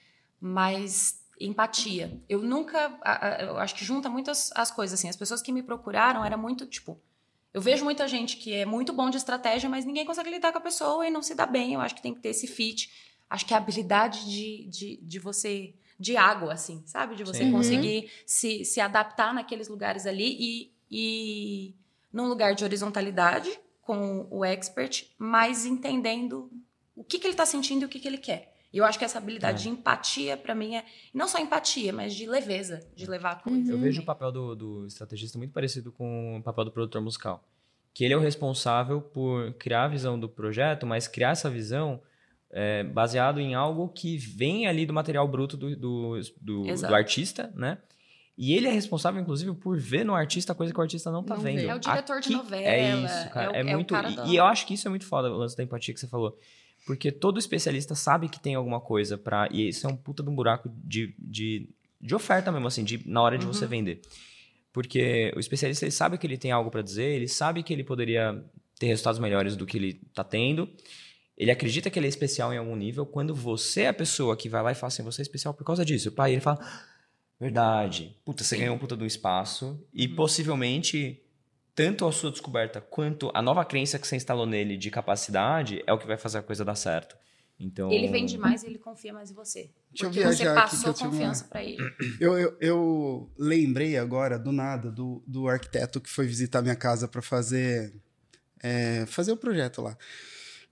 Speaker 4: Mas empatia. Eu nunca. Eu acho que junta muitas as coisas, assim. As pessoas que me procuraram era muito, tipo. Eu vejo muita gente que é muito bom de estratégia, mas ninguém consegue lidar com a pessoa e não se dá bem. Eu acho que tem que ter esse fit. Acho que a habilidade de, de, de você. de água, assim, sabe? De você
Speaker 1: Sim.
Speaker 4: conseguir se, se adaptar naqueles lugares ali e, e num lugar de horizontalidade com o expert, mas entendendo o que, que ele está sentindo e o que, que ele quer. E eu acho que essa habilidade
Speaker 1: É.
Speaker 4: de empatia, para mim, é não só empatia, mas de leveza, de levar a coisa.
Speaker 1: Eu vejo o papel do, do estrategista muito parecido com o papel do produtor musical. Que ele é o responsável por criar a visão do projeto, mas criar essa visão é, baseado em algo que vem ali do material bruto do, do, do, do artista, né? E ele é responsável, inclusive, por ver no artista coisa que o artista não tá
Speaker 2: Não
Speaker 1: vendo.
Speaker 2: vê.
Speaker 4: É o diretor de
Speaker 1: Aqui-
Speaker 4: novela,
Speaker 1: É isso, cara.
Speaker 4: é o-
Speaker 1: É,
Speaker 4: é o
Speaker 1: muito.
Speaker 4: cara
Speaker 1: e- eu acho que isso é muito foda, o lance da empatia que você falou. Porque todo especialista sabe que tem alguma coisa pra. E isso é um puta de um buraco de, de, de oferta mesmo, assim, de, na hora de você
Speaker 4: Uhum.
Speaker 1: vender. Porque o especialista ele sabe que ele tem algo pra dizer, ele sabe que ele poderia ter resultados melhores do que ele tá tendo. Ele acredita que ele é especial em algum nível. Quando você é a pessoa que vai lá e fala assim, você é especial por causa disso. Pai, ele fala, verdade. Puta, você ganhou um puta de um espaço. E
Speaker 4: Uhum.
Speaker 1: possivelmente, tanto a sua descoberta quanto a nova crença que você instalou nele de capacidade é o que vai fazer a coisa dar certo. Então,
Speaker 4: Ele vende mais e ele confia mais em você.
Speaker 3: Deixa eu
Speaker 4: porque você
Speaker 3: viajar aqui que
Speaker 4: passou
Speaker 3: eu tive uma-
Speaker 4: confiança pra ele.
Speaker 3: Eu, eu, eu lembrei agora, do nada, do, do arquiteto que foi visitar minha casa para fazer, é, fazer o projeto lá.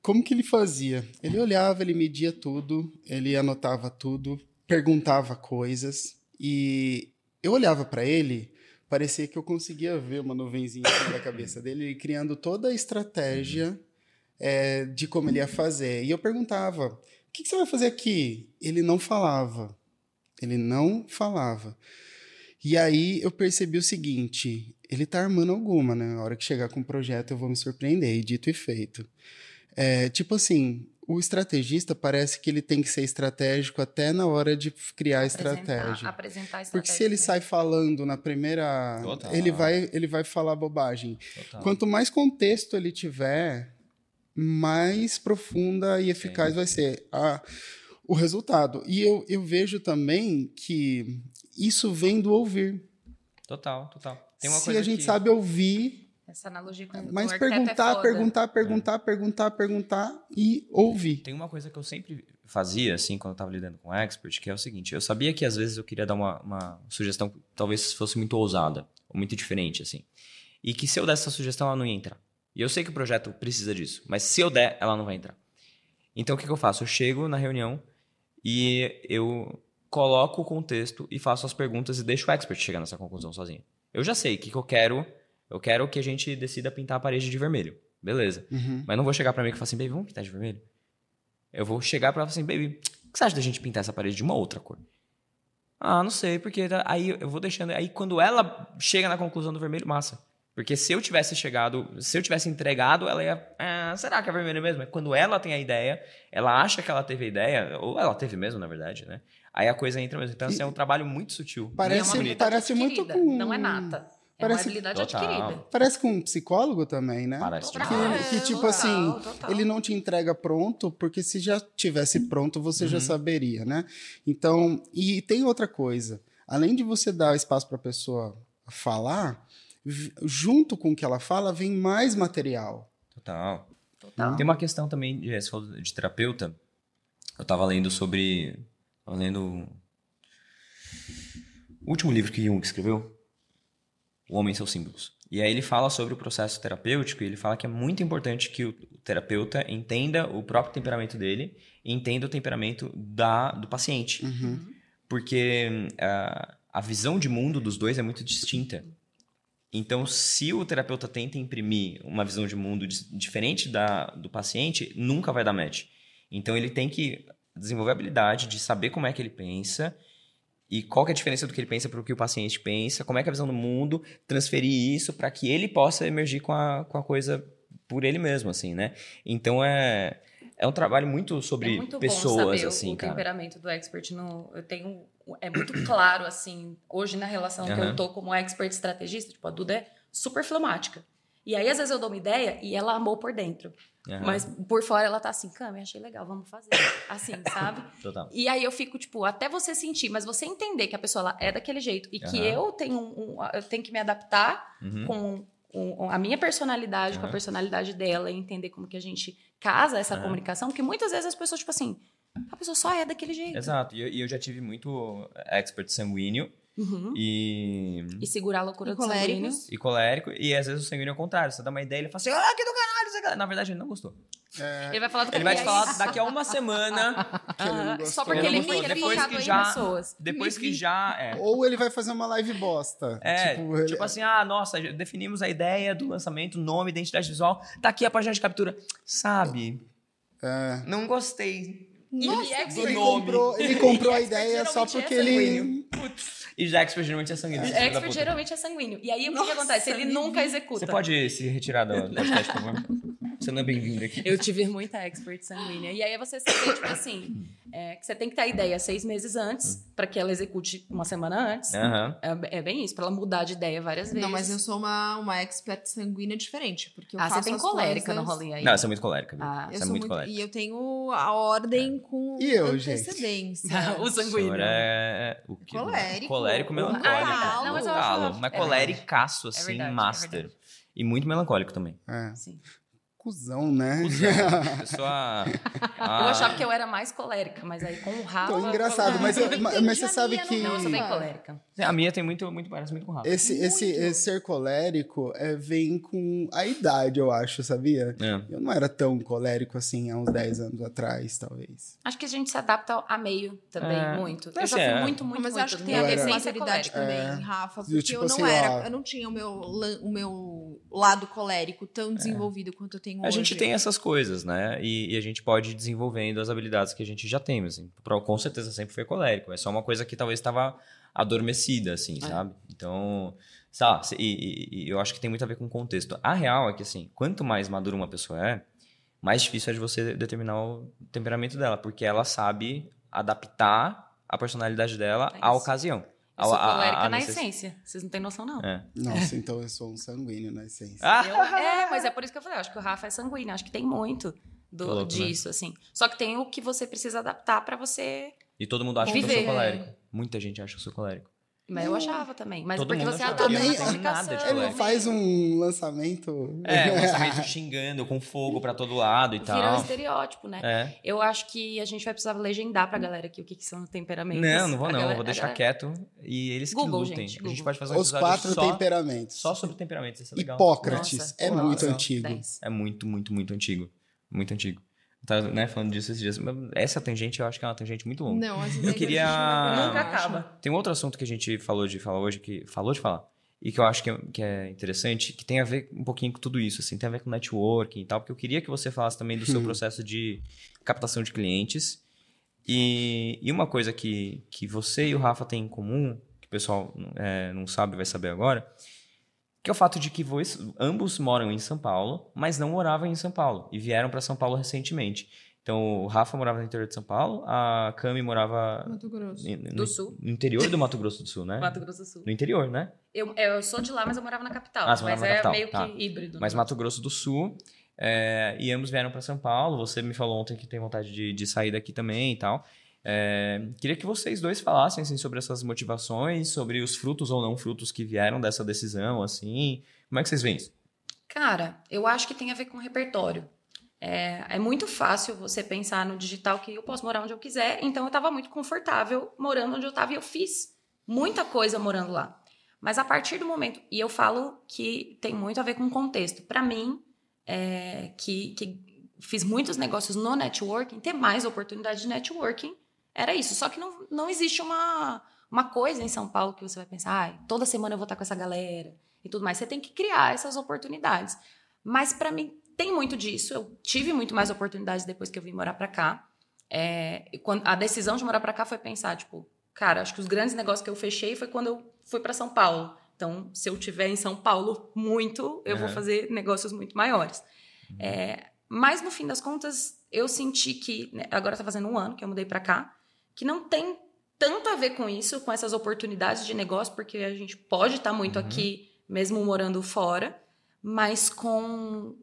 Speaker 3: Como que ele fazia? Ele olhava, ele media tudo, ele anotava tudo, perguntava coisas e eu olhava para ele, parecia que eu conseguia ver uma nuvenzinha cima da cabeça dele, ele criando toda a estratégia é, de como ele ia fazer. E eu perguntava: o que, que você vai fazer aqui? Ele não falava. Ele não falava. E aí eu percebi o seguinte: ele tá armando alguma, né? A hora que chegar com o projeto eu vou me surpreender, e dito e feito. É, tipo assim, o estrategista parece que ele tem que ser estratégico até na hora de criar a estratégia.
Speaker 4: Apresentar, apresentar a
Speaker 3: Porque se
Speaker 4: estratégia
Speaker 3: ele sai falando na primeira,
Speaker 1: Total.
Speaker 3: ele vai ele vai falar bobagem.
Speaker 1: total.
Speaker 3: Quanto mais contexto ele tiver, mais profunda e eficaz vai ser a, o resultado. E eu, eu vejo também que isso vem do ouvir.
Speaker 1: Total, total. Tem uma
Speaker 3: Se
Speaker 1: coisa
Speaker 3: a gente
Speaker 1: que-
Speaker 3: sabe ouvir,
Speaker 4: Essa analogia com o
Speaker 3: Mas
Speaker 4: é
Speaker 3: perguntar,
Speaker 4: foda.
Speaker 3: perguntar, perguntar, perguntar, perguntar e ouvir.
Speaker 1: Tem uma coisa que eu sempre fazia, assim, quando eu tava lidando com expert, que é o seguinte: eu sabia que às vezes eu queria dar uma, uma sugestão que talvez fosse muito ousada, ou muito diferente, assim. E que se eu desse essa sugestão, ela não ia entrar. E eu sei que o projeto precisa disso, mas se eu der, ela não vai entrar. Então o que, que eu faço? Eu chego na reunião e eu coloco o contexto e faço as perguntas e deixo o expert chegar nessa conclusão sozinho. Eu já sei o que, que eu quero. Eu quero que a gente decida pintar a parede de vermelho. Beleza.
Speaker 3: Uhum.
Speaker 1: Mas não vou chegar pra mim e falar assim, baby, vamos pintar de vermelho? Eu vou chegar pra ela e falar assim, baby, o que você acha da gente pintar essa parede de uma outra cor? Ah, não sei, porque tá- aí eu vou deixando. Aí quando ela chega na conclusão do vermelho, massa. Porque se eu tivesse chegado, se eu tivesse entregado, ela ia. Ah, será que é vermelho mesmo? É Quando ela tem a ideia, ela acha que ela teve a ideia, ou ela teve mesmo, na verdade, né? Aí a coisa entra mesmo. Então, assim, é um trabalho muito sutil.
Speaker 4: É
Speaker 3: Parece- parece muito com-
Speaker 4: Não é nata. É
Speaker 3: parece-
Speaker 4: uma habilidade
Speaker 1: Total.
Speaker 4: adquirida.
Speaker 3: Parece com um psicólogo também, né?
Speaker 1: Parece
Speaker 4: Total.
Speaker 3: Que, que, tipo
Speaker 4: Total,
Speaker 3: assim,
Speaker 4: total.
Speaker 3: ele não te entrega pronto, porque se já tivesse pronto, você já
Speaker 1: Uhum.
Speaker 3: saberia, né? Então, e tem outra coisa. Além de você dar espaço para a pessoa falar, junto com o que ela fala, vem mais material.
Speaker 1: Total.
Speaker 4: Total.
Speaker 1: Tem uma questão também de, falou de terapeuta. Eu tava lendo sobre. Tava lendo. O último livro que Jung escreveu, O Homem e seus Símbolos. E aí ele fala sobre o processo terapêutico e ele fala que é muito importante que o terapeuta entenda o próprio temperamento dele e entenda o temperamento da, do paciente.
Speaker 3: Uhum.
Speaker 1: Porque ah, a visão de mundo dos dois é muito distinta. Então, se o terapeuta tenta imprimir uma visão de mundo diferente da do paciente, nunca vai dar match. Então, ele tem que desenvolver a habilidade de saber como é que ele pensa e qual que é a diferença do que ele pensa para o que o paciente pensa, como é que é a visão do mundo, transferir isso para que ele possa emergir com a, com a coisa por ele mesmo, assim, né? Então, é, é um trabalho muito sobre
Speaker 4: é muito
Speaker 1: pessoas,
Speaker 4: o-
Speaker 1: assim,
Speaker 4: o,
Speaker 1: cara.
Speaker 4: temperamento do expert. No, eu tenho é muito claro assim hoje na relação que
Speaker 1: Aham.
Speaker 4: eu tô como expert estrategista. Tipo a Duda é super fleumática. E aí às vezes eu dou uma ideia e ela amou por dentro,
Speaker 1: Aham,
Speaker 4: mas por fora ela tá assim, Cami, achei legal, vamos fazer, assim, sabe?
Speaker 1: Total.
Speaker 4: E aí eu fico, tipo, até você sentir, mas você entender que a pessoa ela é daquele jeito e que
Speaker 1: Aham.
Speaker 4: eu tenho um, um- eu tenho que me adaptar
Speaker 1: Uhum.
Speaker 4: com a minha personalidade, com a personalidade dela, e entender como que a gente casa essa comunicação, porque muitas vezes as pessoas, tipo assim, a pessoa só é daquele jeito.
Speaker 1: Exato. E eu, e eu já tive muito expert sanguíneo
Speaker 4: Uhum.
Speaker 1: e,
Speaker 4: E segurar a loucura
Speaker 2: E
Speaker 4: do sanguíneo.
Speaker 1: e colérico. E às vezes o sanguíneo é o contrário. Você dá uma ideia ele fala assim, ah, que do caralho. isso aqui." Na verdade, ele não gostou.
Speaker 4: Ele vai falar do
Speaker 1: Ele vai te
Speaker 4: é
Speaker 1: falar daqui a uma semana,
Speaker 3: ele.
Speaker 4: Só porque
Speaker 1: Ele
Speaker 4: ele, ele é
Speaker 1: Depois
Speaker 4: focado
Speaker 1: que
Speaker 4: em
Speaker 1: já-
Speaker 4: pessoas.
Speaker 1: depois
Speaker 2: Me
Speaker 1: que
Speaker 2: vi.
Speaker 1: já... É,
Speaker 3: Ou ele vai fazer uma live bosta.
Speaker 1: É,
Speaker 3: tipo,
Speaker 1: tipo,
Speaker 3: ele-
Speaker 1: assim, ah, nossa, definimos a ideia do lançamento, nome, identidade visual, tá aqui a página de captura. Sabe,
Speaker 3: é.
Speaker 1: não gostei.
Speaker 4: Nossa,
Speaker 1: do
Speaker 4: expert-
Speaker 3: Ele
Speaker 1: nome.
Speaker 3: comprou, ele comprou a ideia só
Speaker 4: é
Speaker 3: porque ele.
Speaker 1: E já expert geralmente é sanguíneo. da puta.
Speaker 4: geralmente é sanguíneo. E aí o que, que acontece? Ele nunca executa.
Speaker 1: Você pode se retirar do podcast, por favor? Você não é bem-vindo aqui.
Speaker 4: Eu tive muita expert sanguínea. E aí você saber, tipo assim, é, que você tem que ter a ideia seis meses antes, pra que ela execute uma semana antes.
Speaker 1: Aham.
Speaker 4: É, é bem isso, pra ela mudar de ideia várias vezes.
Speaker 2: Não, mas eu sou uma, uma expert sanguínea diferente, porque eu
Speaker 4: Ah,
Speaker 2: faço
Speaker 4: você tem
Speaker 2: as
Speaker 4: colérica
Speaker 2: coisas...
Speaker 4: no rolinho aí.
Speaker 1: Não, você é muito colérica, viu?
Speaker 4: Ah,
Speaker 2: Eu
Speaker 1: você é
Speaker 2: sou
Speaker 1: muito
Speaker 2: muito,
Speaker 1: colérica.
Speaker 2: e eu tenho a ordem com
Speaker 3: E eu, gente?
Speaker 2: antecedência.
Speaker 4: o
Speaker 1: O
Speaker 4: sanguíneo.
Speaker 1: é... O quê?
Speaker 2: Colérico.
Speaker 1: Colérico melancólico.
Speaker 2: calo.
Speaker 4: Não, mas eu acho-
Speaker 1: Calo, mas
Speaker 4: é
Speaker 1: coléricaço, assim,
Speaker 4: verdade, é
Speaker 1: master.
Speaker 4: verdade.
Speaker 1: E muito melancólico também.
Speaker 3: É.
Speaker 4: Sim.
Speaker 3: Cusão, né?
Speaker 1: Cusão. Pessoa...
Speaker 4: Eu achava que eu era mais colérica, mas aí com o Rafa...
Speaker 3: Tô engraçado, mas, eu- mas, mas você sabe que.
Speaker 4: Não, eu sou bem colérica.
Speaker 1: A minha tem muito, muito, parece muito com o Rafa.
Speaker 3: Esse, esse,
Speaker 2: Muito.
Speaker 3: esse ser colérico é, vem com a idade, eu acho, sabia?
Speaker 1: É.
Speaker 3: Eu não era tão colérico assim há uns 10 anos atrás, talvez.
Speaker 4: Acho que a gente se adapta a meio também,
Speaker 1: É.
Speaker 4: muito. Eu já fui
Speaker 1: é.
Speaker 4: muito, muito,
Speaker 2: mas eu
Speaker 4: muito.
Speaker 2: acho que tem a ver com maturidade
Speaker 4: colérica.
Speaker 2: também,
Speaker 3: É.
Speaker 2: Rafa. Porque
Speaker 3: tipo
Speaker 2: eu não
Speaker 3: assim,
Speaker 2: era,
Speaker 3: ó.
Speaker 2: eu não tinha o meu, o meu lado colérico tão desenvolvido quanto eu tenho
Speaker 1: A
Speaker 2: hoje.
Speaker 1: gente tem essas coisas, né? E, e a gente pode ir desenvolvendo as habilidades que a gente já tem, assim. Com certeza sempre foi colérico. É só uma coisa que talvez estava adormecida, assim,
Speaker 4: É.
Speaker 1: sabe? Então, sabe? E, e- e eu acho que tem muito a ver com o contexto. A real é que, assim, quanto mais madura uma pessoa é, mais difícil é de você determinar o temperamento dela, porque ela sabe adaptar a personalidade dela
Speaker 4: É
Speaker 1: à ocasião.
Speaker 4: Eu sou
Speaker 1: A- a- a-
Speaker 4: colérica
Speaker 1: a
Speaker 4: na
Speaker 1: necess-
Speaker 4: essência. Vocês não têm noção, não.
Speaker 1: É.
Speaker 3: Nossa, então eu sou um sanguíneo na essência.
Speaker 1: Ah!
Speaker 4: Eu- é, mas é por isso que eu falei, eu acho que o Rafa é sanguíneo, acho que tem muito do-
Speaker 1: louco, né?
Speaker 4: disso, assim. Só que tem o que você precisa adaptar pra você.
Speaker 1: E todo mundo acha que eu sou
Speaker 4: Viver.
Speaker 1: colérico. Muita gente acha que eu sou colérico.
Speaker 4: Mas eu achava também. Mas
Speaker 1: Todo
Speaker 4: porque
Speaker 1: mundo
Speaker 4: você
Speaker 1: achava.
Speaker 4: adora
Speaker 3: Também,
Speaker 1: nada de
Speaker 3: Ele faz um lançamento.
Speaker 1: É, um lançamento xingando, com fogo pra todo lado e
Speaker 4: Vira um
Speaker 1: tal.
Speaker 4: estereótipo, né?
Speaker 1: É.
Speaker 4: Eu acho que a gente vai precisar legendar pra galera aqui o que, que são temperamentos.
Speaker 1: Não, não vou
Speaker 4: A
Speaker 1: não,
Speaker 4: galera-
Speaker 1: vou
Speaker 4: a
Speaker 1: deixar
Speaker 4: galera-
Speaker 1: quieto e eles
Speaker 4: Google,
Speaker 1: que lutem.
Speaker 4: gente,
Speaker 1: a gente
Speaker 4: Google.
Speaker 1: pode fazer um
Speaker 3: Os
Speaker 1: episódio
Speaker 3: quatro
Speaker 1: só,
Speaker 3: temperamentos.
Speaker 1: só sobre temperamentos, isso é legal.
Speaker 3: Hipócrates.
Speaker 4: Nossa,
Speaker 3: é muito antigo.
Speaker 4: 10.
Speaker 1: É muito, muito, muito antigo. Muito antigo. Tava né, falando disso esses dias. mas Essa tangente eu acho que é uma tangente muito longa.
Speaker 2: Não, as
Speaker 1: Eu queria-
Speaker 4: Nunca acaba.
Speaker 1: Tem um outro assunto que a gente falou de falar hoje, que falou de falar, e que eu acho que é, que é interessante, que tem a ver um pouquinho com tudo isso, assim, tem a ver com networking e tal, porque eu queria que você falasse também do seu
Speaker 3: Hum.
Speaker 1: processo de captação de clientes. E, e uma coisa que, que você e o Rafa têm em comum, que o pessoal é, não sabe, vai saber agora, que é o fato de que ambos moram em São Paulo, mas não moravam em São Paulo, e vieram para São Paulo recentemente. Então, o Rafa morava no interior de São Paulo, a Cami morava
Speaker 2: Mato Grosso.
Speaker 1: no,
Speaker 4: Do Sul.
Speaker 1: no interior do Mato Grosso do Sul, né?
Speaker 4: Mato Grosso do Sul.
Speaker 1: No interior, né?
Speaker 4: Eu, eu sou de lá, mas eu morava na capital.
Speaker 1: Ah, você
Speaker 4: mas
Speaker 1: na
Speaker 4: é
Speaker 1: capital,
Speaker 4: meio
Speaker 1: tá.
Speaker 4: que híbrido.
Speaker 1: Mas
Speaker 4: né?
Speaker 1: Mato Grosso do Sul. é, e ambos vieram para São Paulo. Você me falou ontem que tem vontade de, de sair daqui também e tal. É, queria que vocês dois falassem assim, sobre essas motivações, sobre os frutos ou não frutos que vieram dessa decisão, assim. Como é que vocês veem isso?
Speaker 4: Cara, eu acho que tem a ver com repertório. É, é muito fácil você pensar no digital que eu posso morar onde eu quiser, então eu estava muito confortável morando onde eu estava e eu fiz muita coisa morando lá. Mas a partir do momento, e eu falo que tem muito a ver com contexto. Para mim, é, que, que fiz muitos negócios no networking, ter mais oportunidade de networking era isso. Só que não, não existe uma, uma coisa em São Paulo que você vai pensar, ai, toda semana eu vou estar com essa galera e tudo mais. Você tem que criar essas oportunidades. Mas para mim tem muito disso. Eu tive muito mais oportunidades depois que eu vim morar para cá. É, e quando, a decisão de morar para cá foi pensar, tipo, cara, acho que os grandes negócios que eu fechei foi quando eu fui para São Paulo. Então, se eu tiver em São Paulo muito, eu vou fazer negócios muito maiores. É, mas no fim das contas, eu senti que né, agora tá fazendo um ano que eu mudei para cá, que não tem tanto a ver com isso, com essas oportunidades de negócio, porque a gente pode estar muito
Speaker 1: Uhum.
Speaker 4: aqui mesmo morando fora, mas com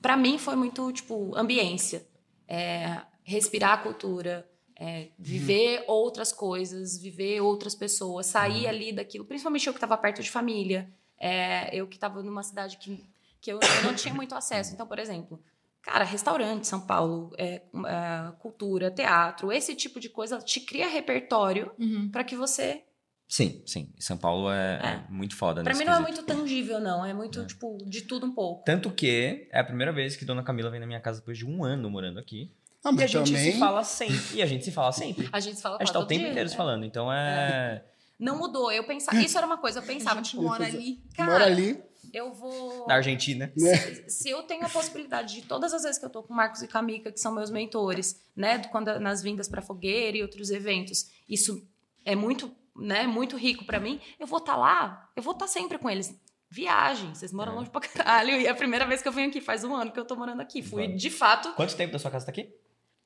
Speaker 4: para mim foi muito tipo ambiência, É, respirar a cultura, é, viver outras coisas, viver outras pessoas, sair ali daquilo, principalmente eu que estava perto de família, é, eu que estava numa cidade que, que eu, eu não tinha muito acesso. Então, por exemplo, cara, restaurante, São Paulo, é, é, cultura, teatro, esse tipo de coisa te cria repertório
Speaker 2: Uhum.
Speaker 4: para que você
Speaker 1: Sim, sim. São Paulo é,
Speaker 4: É.
Speaker 1: é muito foda
Speaker 4: Pra
Speaker 1: nesse
Speaker 4: mim não é
Speaker 1: quesito.
Speaker 4: muito tangível, não. É muito,
Speaker 1: É.
Speaker 4: tipo, de tudo um pouco.
Speaker 1: Tanto que é a primeira vez que Dona Camila vem na minha casa depois de um ano morando aqui.
Speaker 3: Ah,
Speaker 1: E a gente
Speaker 3: também.
Speaker 1: se fala sempre. E a gente se fala sempre.
Speaker 4: A gente se fala
Speaker 1: A gente tá o tempo
Speaker 4: dia,
Speaker 1: inteiro se falando. Então é.
Speaker 4: Não mudou. Eu pensava... Isso era uma coisa. Eu pensava, tipo,
Speaker 2: mora ali.
Speaker 4: cara,
Speaker 3: Mora ali.
Speaker 4: Eu vou...
Speaker 1: Na Argentina.
Speaker 3: Né?
Speaker 4: Se eu tenho a possibilidade de todas as vezes que eu tô com o Marcos e Camica, que são meus mentores, né, quando nas vindas para fogueira e outros eventos, isso é muito, né, muito rico para mim. Eu vou estar lá, eu vou estar sempre com eles. Viagem, vocês moram
Speaker 1: É.
Speaker 4: longe pra caralho. E é a primeira vez que eu venho aqui, faz um ano que eu tô morando aqui. Fui, de fato,
Speaker 1: Quanto tempo da sua casa tá aqui?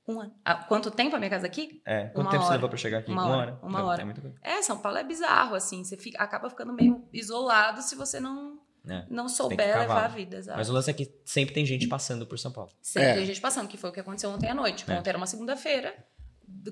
Speaker 4: um ano. Ah, quanto tempo a minha casa aqui?
Speaker 1: É. Quanto
Speaker 4: Uma
Speaker 1: tempo você
Speaker 4: hora.
Speaker 1: levou pra chegar aqui?
Speaker 4: Uma hora. Uma
Speaker 1: É,
Speaker 4: hora.
Speaker 1: É muita coisa.
Speaker 4: É, São Paulo é bizarro, assim. Você fica, acaba ficando meio isolado se você não,
Speaker 1: É.
Speaker 4: não souber levar a vida. Exato.
Speaker 1: Mas o lance é que sempre tem gente passando por São Paulo.
Speaker 4: Sempre
Speaker 3: É.
Speaker 4: tem gente passando, que foi o que aconteceu ontem à noite.
Speaker 1: É.
Speaker 4: Ontem era uma segunda-feira.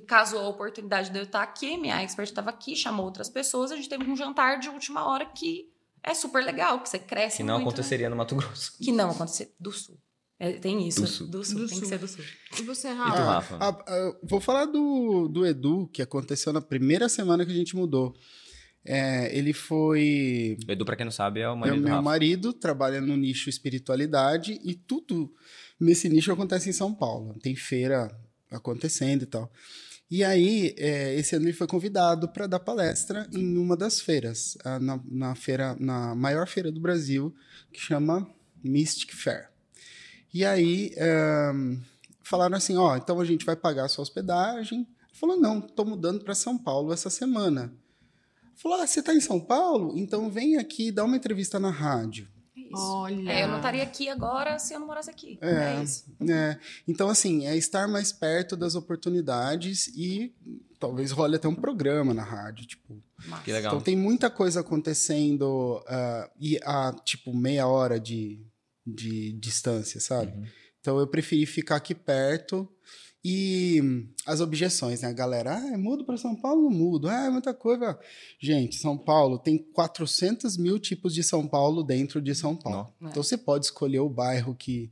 Speaker 4: Casou a oportunidade de eu estar aqui, minha expert estava aqui, chamou outras pessoas, a gente teve um jantar de última hora que é super legal, que você cresce
Speaker 1: Que não
Speaker 4: muito. né?
Speaker 1: aconteceria no Mato Grosso.
Speaker 4: Que não aconteceu. Do sul. É, tem isso.
Speaker 1: Do sul.
Speaker 4: Do sul.
Speaker 2: Do
Speaker 4: tem
Speaker 2: sul.
Speaker 4: que ser do sul.
Speaker 2: E você,
Speaker 1: E tu,
Speaker 2: Rafa?
Speaker 1: Rafa?
Speaker 3: Ah, ah, vou falar do, do Edu, que aconteceu na primeira semana que a gente mudou. É, ele foi.
Speaker 1: O Edu, pra quem não sabe, é o
Speaker 3: É o
Speaker 1: marido do
Speaker 3: meu
Speaker 1: Rafa.
Speaker 3: marido, trabalha no nicho espiritualidade e tudo nesse nicho acontece em São Paulo. Tem feira acontecendo e tal. E aí, é, esse ano ele foi convidado para dar palestra em uma das feiras, na, na feira, na maior feira do Brasil, que chama Mystic Fair. E aí, ahn, falaram assim: ó, então a gente vai pagar a sua hospedagem. Ele falou: não, tô mudando para São Paulo essa semana. Falou: ah, você tá em São Paulo? Então vem aqui dar uma entrevista na rádio.
Speaker 4: É isso.
Speaker 2: Olha.
Speaker 4: É, eu não estaria aqui agora se eu não morasse aqui.
Speaker 3: É.
Speaker 4: É, isso.
Speaker 3: É, então, assim, é estar mais perto das oportunidades e talvez role até um programa na rádio, tipo.
Speaker 1: Que legal.
Speaker 3: Então tem muita coisa acontecendo ah, e a, tipo, meia hora de, de distância, sabe?
Speaker 1: Uhum.
Speaker 3: Então eu preferi ficar aqui perto E as objeções, né, galera? Ah, mudo para São Paulo? Não mudo. Ah, é muita coisa. Gente, São Paulo tem 400 mil tipos de São Paulo dentro de São Paulo.
Speaker 4: Não.
Speaker 3: Então você pode escolher o bairro que,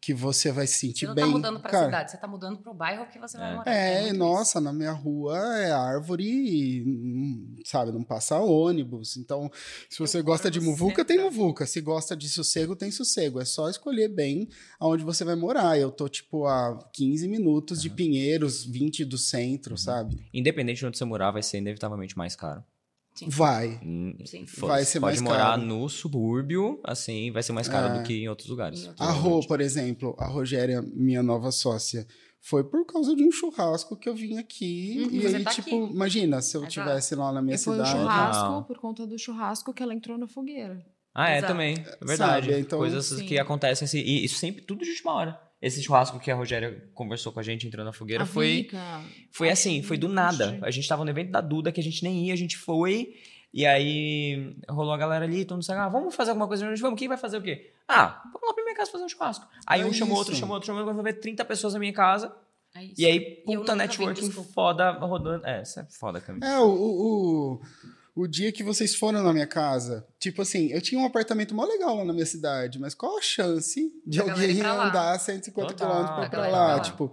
Speaker 3: que você vai se sentir
Speaker 4: Você não
Speaker 3: bem.
Speaker 4: tá mudando pra
Speaker 3: Cara,
Speaker 4: cidade, você tá mudando pro bairro que você vai
Speaker 1: É.
Speaker 4: morar.
Speaker 3: É,
Speaker 4: muito
Speaker 3: nossa, na minha rua é árvore e, hum, sabe, não passa ônibus. Então, se você
Speaker 4: Eu
Speaker 3: gosta de muvuca, tem
Speaker 4: centro.
Speaker 3: muvuca. Se gosta de sossego, tem sossego. É só escolher bem aonde você vai morar. Eu tô, tipo, a 15 minutos de Pinheiros, 20 do centro, sabe?
Speaker 1: Independente de onde você morar, vai ser inevitavelmente mais caro.
Speaker 4: Sim.
Speaker 3: Vai.
Speaker 1: Hum,
Speaker 4: Sim.
Speaker 3: Vai ser
Speaker 1: Pode
Speaker 3: mais
Speaker 1: morar
Speaker 3: caro.
Speaker 1: no subúrbio, assim, vai ser mais caro
Speaker 3: É.
Speaker 1: do que em outros lugares.
Speaker 4: Em outros
Speaker 3: A Rô, por exemplo, a Rogéria, minha nova sócia, foi por causa de um churrasco que eu vim aqui.
Speaker 2: Uhum.
Speaker 3: e aí,
Speaker 4: tá
Speaker 3: tipo,
Speaker 4: aqui.
Speaker 3: imagina, se eu
Speaker 4: Exato.
Speaker 3: tivesse lá na minha
Speaker 2: E foi um
Speaker 3: cidade.
Speaker 2: churrasco,
Speaker 1: Legal.
Speaker 2: por conta do churrasco, que ela entrou na fogueira.
Speaker 1: Ah, é,
Speaker 4: Exato.
Speaker 1: também. É verdade.
Speaker 3: Sabe, então-
Speaker 1: Coisas
Speaker 2: Sim.
Speaker 1: que acontecem assim. E isso sempre, tudo de última hora. Esse churrasco que a Rogéria conversou com a gente entrando na fogueira
Speaker 2: A
Speaker 1: foi.
Speaker 2: Vika,
Speaker 1: Foi assim, foi do nada. A gente tava no evento da Duda que a gente nem ia, a gente foi. E aí rolou a galera ali, todo mundo disse, ah, vamos fazer alguma coisa? Vamos, quem vai fazer o quê? Ah, vamos lá pra minha casa fazer um churrasco. Aí
Speaker 3: É
Speaker 1: um chamou
Speaker 3: isso.
Speaker 1: outro, chamou outro, chamou outro, vai ver 30 pessoas na minha casa.
Speaker 4: É isso.
Speaker 1: E aí, puta networking foda rodando. É, isso é foda, Camila.
Speaker 3: É, o, o, o, dia que vocês foram na minha casa, tipo assim, eu tinha um apartamento mó legal lá na minha cidade, mas qual a chance de
Speaker 4: ir
Speaker 3: alguém andar 150
Speaker 1: Total,
Speaker 3: quilômetros pra, pra lá?
Speaker 4: lá.
Speaker 3: Tipo,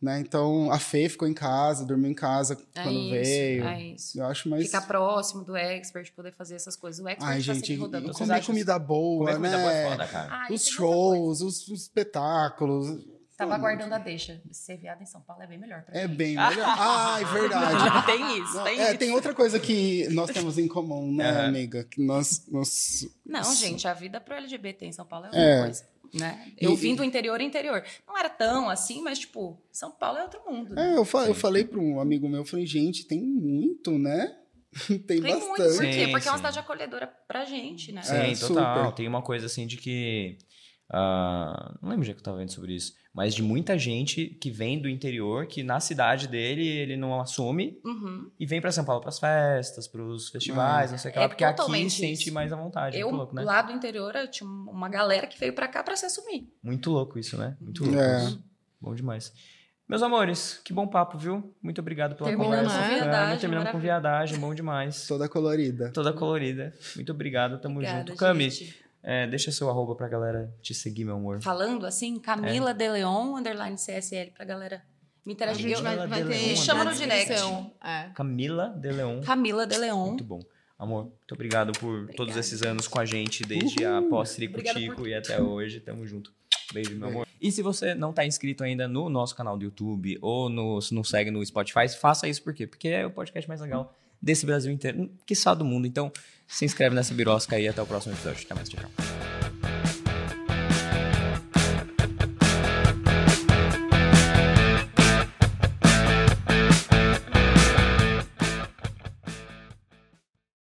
Speaker 3: né? Então a Fê ficou em casa, dormiu em casa
Speaker 4: É
Speaker 3: quando
Speaker 4: isso,
Speaker 3: veio.
Speaker 4: É isso.
Speaker 3: Eu acho mais.
Speaker 4: Ficar próximo do expert, poder fazer essas coisas. O expert
Speaker 3: Ai,
Speaker 4: tá
Speaker 3: gente,
Speaker 4: sempre
Speaker 3: e
Speaker 4: rodando.
Speaker 1: Vocês
Speaker 3: comer comida boa,
Speaker 1: Comer comida
Speaker 3: né?
Speaker 1: boa é foda, cara.
Speaker 4: Ah, e
Speaker 3: os
Speaker 4: coisa.
Speaker 3: shows, os, os espetáculos.
Speaker 4: Tava aguardando a deixa. Ser viado em São Paulo é bem melhor pra
Speaker 3: É
Speaker 4: gente.
Speaker 3: bem melhor. Ai, verdade.
Speaker 4: tem isso,
Speaker 3: Não,
Speaker 4: tem
Speaker 3: é,
Speaker 4: isso.
Speaker 3: tem outra coisa que nós temos em comum, né,
Speaker 1: Aham.
Speaker 3: amiga? Que nós, nós
Speaker 4: Não, gente, a vida pro LGBT em São Paulo é outra
Speaker 3: É.
Speaker 4: coisa. Né? Eu
Speaker 3: E-
Speaker 4: vim do interior interior. Não era tão assim, mas, tipo, São Paulo é outro mundo. né?
Speaker 3: É, eu, fa- eu
Speaker 1: Sim.
Speaker 3: falei para um amigo meu, eu falei, gente, tem muito, né? tem,
Speaker 4: Tem
Speaker 3: bastante.
Speaker 4: muito. Por
Speaker 1: Sim,
Speaker 4: quê? Porque é uma
Speaker 1: sim.
Speaker 4: cidade acolhedora pra gente, né?
Speaker 1: Sim,
Speaker 3: É,
Speaker 1: total.
Speaker 3: super.
Speaker 1: Tem uma coisa assim de que. Ah, não lembro já que eu tava vendo sobre isso. Mas de muita gente que vem do interior, que na cidade dele ele não assume
Speaker 4: Uhum.
Speaker 1: e vem pra São Paulo pras festas, pros festivais, não sei o que
Speaker 4: É
Speaker 1: lá, porque aqui
Speaker 4: totalmente
Speaker 1: sente
Speaker 4: isso.
Speaker 1: mais à vontade.
Speaker 4: Eu,
Speaker 1: Muito louco, né?
Speaker 4: lá do interior, eu tinha uma galera que veio pra cá pra se assumir.
Speaker 1: Muito louco isso, né? Muito louco.
Speaker 3: É.
Speaker 1: isso. Bom demais. Meus amores, que bom papo, viu? Muito obrigado pela
Speaker 2: Terminando
Speaker 1: conversa.
Speaker 2: com
Speaker 1: É,
Speaker 4: viadagem,
Speaker 1: terminamos com viadagem, bom demais.
Speaker 3: Toda colorida.
Speaker 1: Toda colorida. Muito obrigado, tamo
Speaker 4: Obrigada,
Speaker 1: junto. Cami,
Speaker 4: gente.
Speaker 1: É, deixa seu arroba pra galera te seguir, meu amor.
Speaker 4: Falando assim, Camila
Speaker 1: É.
Speaker 4: De Leon, underline CSL, pra galera me
Speaker 2: A
Speaker 4: interagir. Eu-
Speaker 2: vai, vai ter
Speaker 1: Leon,
Speaker 4: Me chama no direct.
Speaker 2: É.
Speaker 1: Camila de Leon.
Speaker 4: Camila De Leon.
Speaker 1: Muito bom. Amor, muito obrigado por
Speaker 4: Obrigada,
Speaker 1: todos esses anos com a gente, desde a pós-Trico
Speaker 4: Obrigada
Speaker 1: Tico
Speaker 4: por
Speaker 1: e até hoje. Tamo junto. Beijo, meu amor. E se você não tá inscrito ainda no nosso canal do YouTube ou no, se não segue no Spotify, faça isso por quê? Porque é o podcast mais legal desse Brasil inteiro, que do mundo. Então, se inscreve nessa birosca aí até o próximo episódio. Até mais, tchau. tchau.